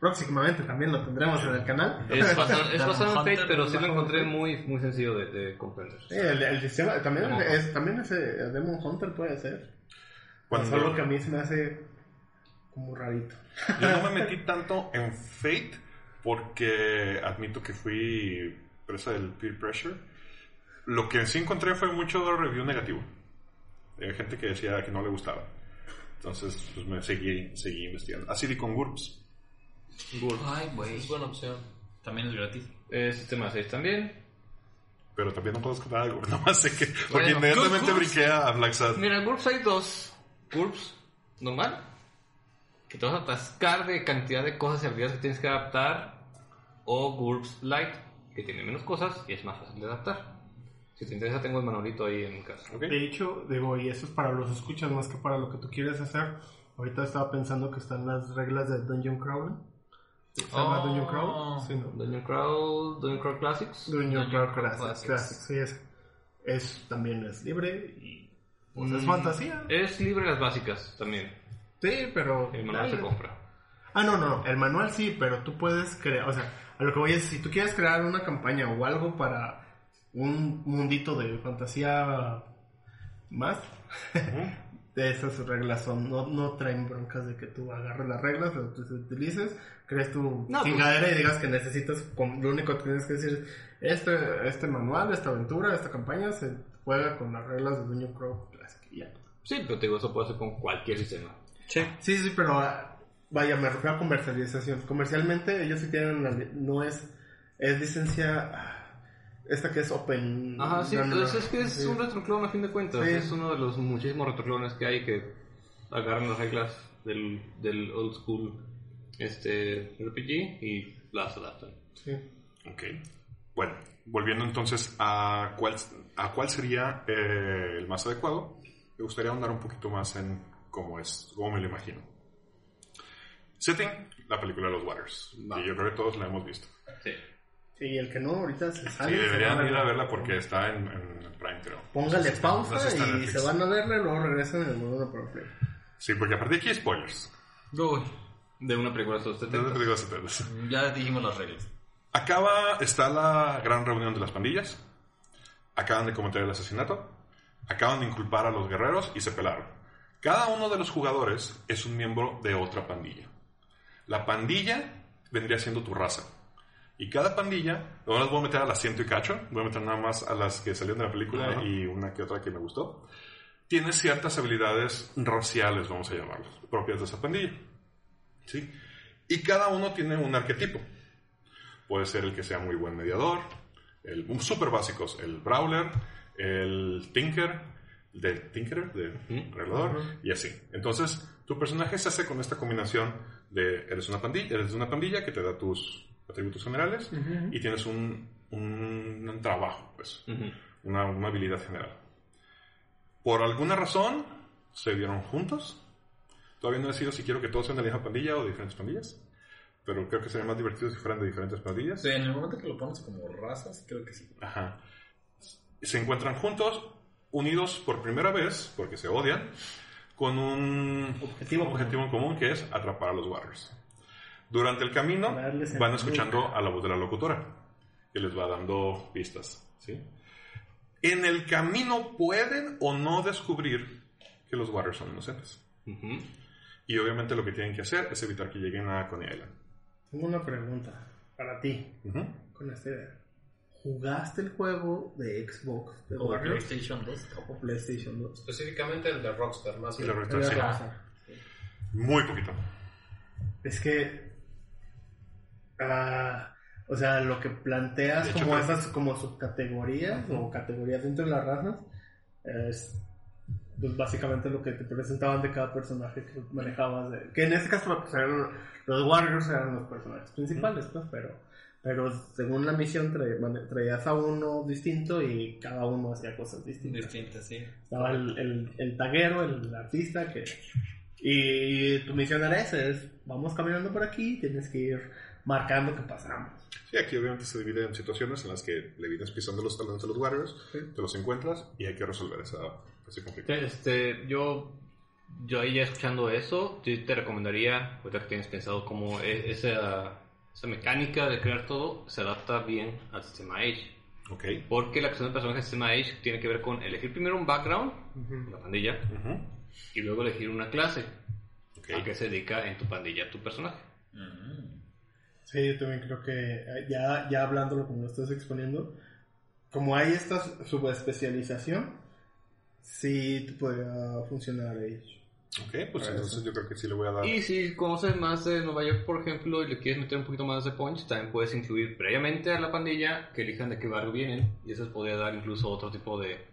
próximamente también lo tendremos en el canal. Es (laughs) basado, es en Fate, Hunter, pero sí lo encontré muy, muy sencillo de, de comprender. Sí, el, el sistema también Demon es, también ese Demon Hunter puede ser. Cuando- Solo que a mí se me hace como rarito. Yo no (laughs) me metí tanto en Fate porque admito que fui presa del peer pressure. Lo que sí encontré fue mucho review negativo. De gente que decía que no le gustaba. Entonces, pues me seguí, seguí investigando. Así di con GURPS. Ay, güey. Es buena opción. También es gratis. Eh, sistema 6 también. Pero también no puedo contar algo. (laughs) Nomás sé que. Porque Bueno, inmediatamente brinqué a Black Sad. Mira, GURPS hay dos. GURPS normal, que te vas a atascar de cantidad de cosas y habilidades que tienes que adaptar. O GURPS Light, que tiene menos cosas y es más fácil de adaptar. Si te interesa, tengo el manualito ahí en casa. De hecho, digo, y eso es para los escuchas más que para lo que tú quieres hacer. Ahorita estaba pensando que están las reglas de Dungeon Crawling. ¿Se llama Oh. Dungeon Crawl? Sí, ¿no? Dungeon Crawl, Dungeon Crawl Classics. Dungeon Crawl Classics. Classics. Classics, sí, es, es. También es libre y. Pues es Mm. fantasía. Es libre las básicas también. Sí, pero. El manual se compra. Ah, no, no, el manual sí, pero tú puedes crear, o sea, a lo que voy es, si tú quieres crear una campaña o algo para un mundito de fantasía más, de esas reglas son, no, no traen broncas de que tú agarres las reglas, o tú utilices, crees tu No, pues- chingadera y digas que necesitas, lo único que tienes que decir es, este, este manual, esta aventura, esta campaña se juega con las reglas de Dungeon Crawl Classic y ya. Sí, pero te digo, eso puede ser con cualquier sistema. Sí. Sí, sí, pero ah, vaya, me refiero a comercialización. Comercialmente ellos sí tienen, no es, es licencia, ah, esta que es open. Ajá, sí, pues no, es que es sí. un retroclon a fin de cuentas. Sí. Es uno de los muchísimos retroclones que hay que agarran las reglas del, del old school este, RPG y las adaptan. Sí. Ok. Bueno, volviendo entonces a cuál, a cuál sería eh, el más adecuado, me gustaría ahondar un poquito más en cómo es, cómo me lo imagino. Setting, la película de los Waters. Va. Y yo creo que todos la hemos visto. Sí. Sí, el que no, ahorita se Sí, sale. se deberían ir a verla porque está en, en Prime, creo. Póngale No está- pausa no está y se van a verla y luego regresan en el mundo para play. Sí, porque a partir de aquí spoilers. Uy, De una película de los No 70. te digo spoilers. ya dijimos las reglas. Acaba, está la gran reunión de las pandillas. Acaban de cometer el asesinato. Acaban de inculpar a los guerreros y se pelaron. Cada uno de los jugadores es un miembro de otra pandilla. La pandilla vendría siendo tu raza. Y cada pandilla, no las voy a meter a las ciento y cacho, voy a meter nada más a las que salieron de la película Ajá. y una que otra que me gustó. Tiene ciertas habilidades raciales, vamos a llamarlas, propias de esa pandilla. ¿Sí? Y cada uno tiene un arquetipo. Puede ser el que sea muy buen mediador, el super básicos, el brawler, el tinker, de tinker, de arreglador, y así. Entonces, tu personaje se hace con esta combinación de eres una pandilla, eres una pandilla que te da tus atributos generales y tienes un, un, un trabajo, pues, una, una habilidad general. Por alguna razón, se dieron juntos. Todavía no he decidido si quiero que todos sean de la misma pandilla o de diferentes pandillas. Pero creo que sería más divertido si fueran de diferentes pandillas. Sí, en el momento que lo pones como razas, creo que sí. Ajá. Se encuentran juntos, unidos por primera vez, porque se odian, con un Objetivo común. objetivo en común que es atrapar a los Warriors. Durante el camino el van escuchando a la voz de la locutora, que les va dando pistas. ¿sí? En el camino pueden o no descubrir que los Warriors son inocentes. Ujú. Y obviamente lo que tienen que hacer es evitar que lleguen a Coney Island. Tengo una pregunta para ti con esta idea. ¿Jugaste el juego de Xbox de O Warriors PlayStation 2. o PlayStation 2? Específicamente el de Rockstar, más Te verdad, voy a sí. Muy poquito. Es que. O sea, lo que planteas hecho, como esas como subcategorías o categorías dentro de las razas es pues básicamente lo que te presentaban de cada personaje que manejabas. de- que en este caso pues, eran- los Warriors eran los personajes principales, pues, pero, pero según la misión tra- traías a uno distinto y cada uno hacía cosas distintas. Distintas, sí. Estaba el, el, el taguero, el artista que... Y tu misión era esa, es vamos caminando por aquí, tienes que ir marcando que pasamos. Sí, aquí obviamente se divide en situaciones en las que le vienes pisando los talones a los Warriors, te los encuentras y hay que resolver esa, ese conflicto. Este, yo, yo ahí ya escuchando eso, yo te recomendaría, ahorita que tienes pensado cómo e- esa, esa mecánica de crear todo se adapta bien al sistema Age. Ok. Porque la creación de personajes del sistema Age tiene que ver con elegir primero un background, la pandilla, Ujú. y luego elegir una clase Ok. a que se dedica en tu pandilla tu personaje. Sí, yo también creo que eh, ya, ya hablándolo como lo estás exponiendo, como hay esta subespecialización, sí te podría funcionar ello. Ok, pues entonces yo creo que sí le voy a dar. Y si conoces más de Nueva York, por ejemplo, y le quieres meter un poquito más de punch, también puedes incluir previamente a la pandilla que elijan de qué barrio vienen, y eso podría dar incluso otro tipo de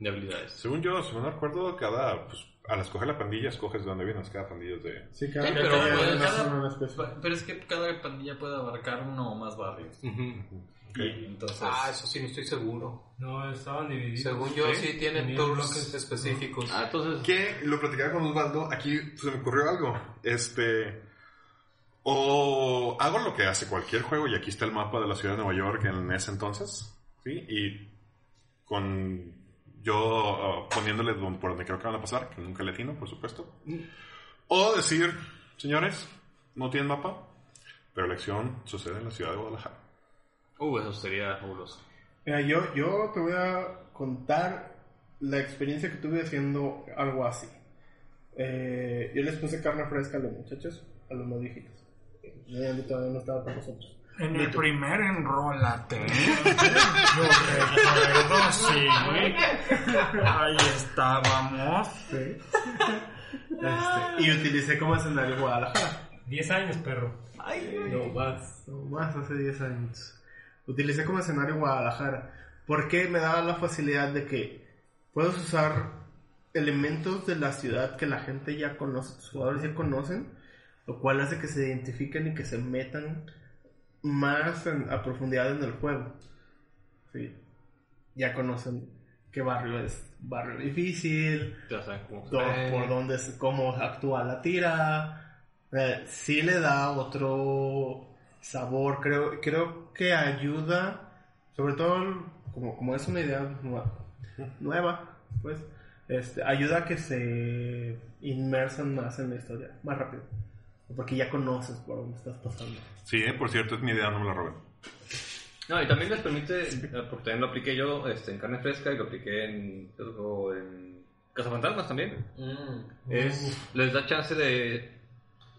de habilidades. Según yo, si no recuerdo, cada, pues, al escoger la pandilla, escoges de dónde vienes. Cada pandilla es de... Sí, cada Sí, pero, cada- es que cada pandilla puede abarcar uno o más barrios. Y entonces. Ah, eso sí, no estoy seguro. No, estaban divididos. Según yo, sí, tienen Tenían tours bloques. específicos. Ah, entonces... Que lo platicaba con Osvaldo, aquí se me ocurrió algo. Este. O hago lo que hace cualquier juego, y aquí está el mapa de la ciudad de Nueva York en ese entonces, ¿sí? Y con. Yo ah, poniéndole por donde creo que van a pasar, que nunca le atino, por supuesto. O decir, señores, no tienen mapa, pero la acción sucede en la ciudad de Guadalajara. Uh, eso sería fabuloso. Mira, yo, yo te voy a contar la experiencia que tuve haciendo algo así. Eh, yo les puse carne fresca a los muchachos, a los más viejitos. Todavía no estaba con nosotros. En el primer enrólate. (laughs) Yo recuerdo, sí. Ahí estábamos. Este, y utilicé como escenario Guadalajara. 10 años, perro. No más, no más, hace 10 años. Utilicé como escenario Guadalajara. Porque me daba la facilidad de que puedes usar elementos de la ciudad que la gente ya conoce, tus jugadores ya conocen, lo cual hace que se identifiquen y que se metan más en- a profundidad en el juego. Sí. Ya conocen qué barrio es barrio difícil, Ya saben cómo do- por dónde es- cómo actúa la tira. Eh, sí le da otro sabor, creo, creo que ayuda, sobre todo como, como es una idea nueva, nueva, pues, este, ayuda a que se inmersan más en la historia, más rápido. Porque ya conoces por dónde estás pasando. Sí, eh, por cierto, es mi idea, no me la roben. No, y también les permite, eh, porque también lo apliqué yo este, en carne fresca y lo apliqué en, en Cazafantasmas también. Mm. Es, les da chance de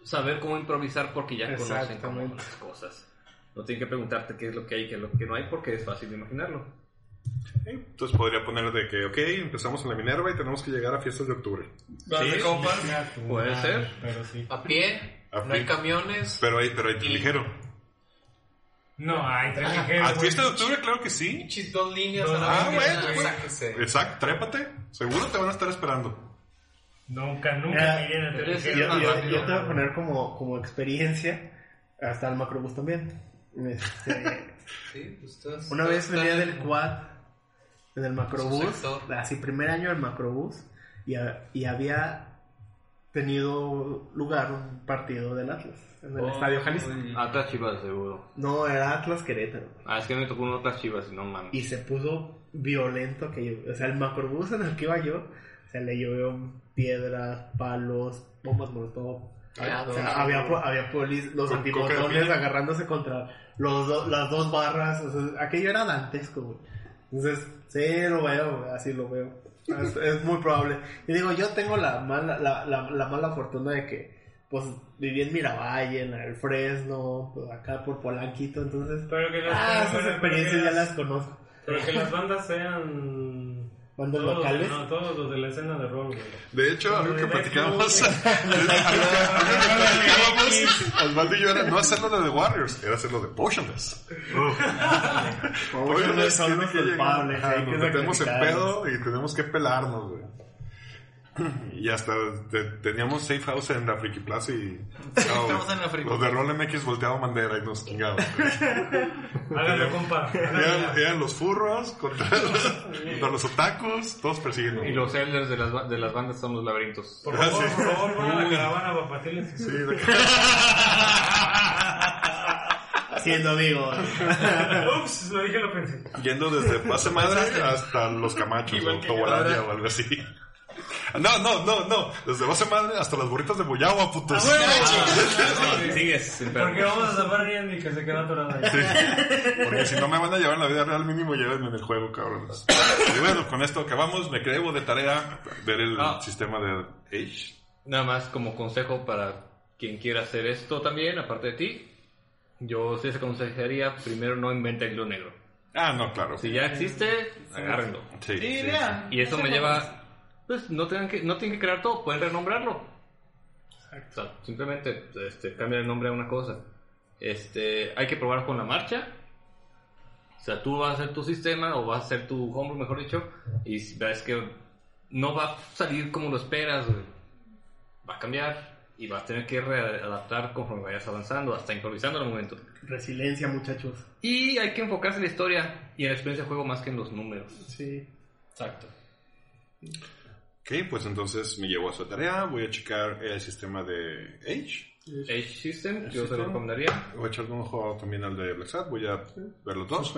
saber cómo improvisar porque ya conocen cómo las cosas. No tienen que preguntarte qué es lo que hay y qué es lo que no hay porque es fácil de imaginarlo. Entonces podría poner de que, ok, empezamos en la Minerva y tenemos que llegar a fiestas de octubre. Ya, tu Puede ser. Pero sí. A pie, A no hay camiones. Pero hay, pero hay tren Y- ligero. No, hay tren ligero, ¿A fiesta de octubre? Claro que sí. Pinches dos líneas No, a la ah, bueno, pues. Exacto, trépate. Seguro te van a estar esperando. Nunca, nunca Mira, me Yo, te voy a poner como, como experiencia hasta el macrobús también. Este, Sí, pues estás- Una vez venía en- del quad, en el macrobús, así primer año del macrobús, y, y había tenido lugar un partido del Atlas en el Oh, Estadio Jalisco. uy. Atlas Chivas, seguro. No, era Atlas Querétaro. Ah, es que me tocó un Atlas Chivas y no mames. Y se puso violento que O sea, el macrobús en el que iba yo, o sea, le llovió piedras, palos, bombas molotov. Ah, O sea, no, había, no. había polis, los Con antibotones agarrándose contra los do- las dos barras. O sea, aquello era dantesco, güey. Entonces, sí, lo veo, así lo veo. Es, es muy probable. Y digo, yo tengo la mala, la, la, la mala fortuna de que, pues, viví en Miravalle, en el Fresno, pues, acá por Polanquito, entonces, Pero que las, ah, esas experiencias ya las conozco. Pero que las bandas sean. ¿Bandas todos locales? no, todos los de la escena de rol, güey. De hecho, (laughs) algo que platicábamos. Osvaldo y yo era no hacerlo de The Warriors, era hacerlo de Potionless. Potionless son los culpables, Nos metemos en pedo y tenemos que pelarnos, güey. (coughs) Y hasta te- teníamos Safe House en la Friki Plaza y (laughs) chao, Estamos en la Friki los de Rol MX volteaban bandera y nos chingaban. (laughs) Háganlo, compa. Eran, eran los furros contra los, contra los otakus, todos persiguiendo. Y los elders de las, de las bandas son los laberintos. Por favor, por favor, van a la caravana para partirles. Sí, de- Siendo amigos. Ups, lo dije, lo pensé. Yendo desde Pase Madre hasta Los Camachos o Tobolandia o algo así. No, no, no, no. Desde Base Madre hasta las burritas de Boyagua, putos. Sigues sin pedo. Porque vamos a salvar a que se quedó atorado ahí. Sí. Porque si no me van a llevar en la vida real, mínimo llévenme en el juego, cabrones. Y bueno, con esto acabamos. Me creo de tarea ver el Ah. sistema de Age. Nada más como consejo para quien quiera hacer esto también, aparte de ti. Yo sí les aconsejaría, primero no invente el hilo negro. Ah, no, claro. Si ya existe, agárrenlo. Sí, sí, sí. Y eso me lleva, pues no tengan que, no tienen que crear todo, pueden renombrarlo. O sea, simplemente este, cambian el nombre a una cosa. Este, hay que probar con la marcha. O sea, tú vas a hacer tu sistema o vas a hacer tu homebrew, mejor dicho, y ves que no va a salir como lo esperas, güey. Va a cambiar y vas a tener que readaptar conforme vayas avanzando, hasta improvisando en el momento. Resiliencia, muchachos. Y hay que enfocarse en la historia y en la experiencia de juego más que en los números. Sí. Exacto. Ok, pues entonces me llevo a su tarea. Voy a checar el sistema de Age. Age System, yo te System. lo recomendaría. Voy a echarle un ojo también al de Black Sat. Voy a ver los dos.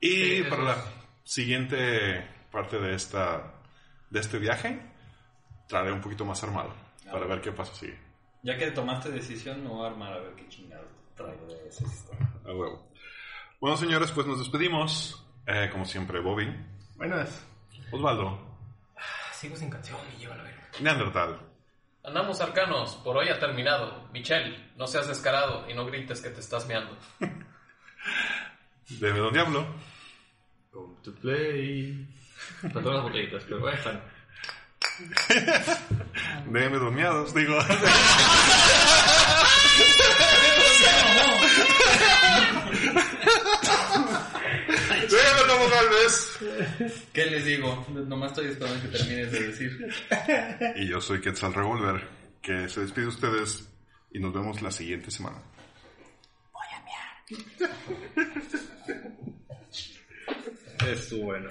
Y Sí, para la siguiente parte de esta de este viaje, traeré un poquito más armado para ver qué pasa si Ya que tomaste decisión, voy a armar a ver qué chingado traigo de ese sistema. a huevo. Bueno, señores, pues nos despedimos. Eh, como siempre, Bobby, Buenas. Osvaldo, Sigo sin canción y lleva la verga. Neandertal. Andamos arcanos, por hoy ha terminado. Michelle, no seas descarado y no grites que te estás meando. de Don Diablo. Come to play. Faltan las botellitas, pero ahí (laughs) M. Domiados, digo. Déjame como Galvez. ¿Qué les digo? Nomás estoy esperando que termines de decir. Y yo soy Quetzal Revolver, que se despide de ustedes y nos vemos la siguiente semana. Es bueno.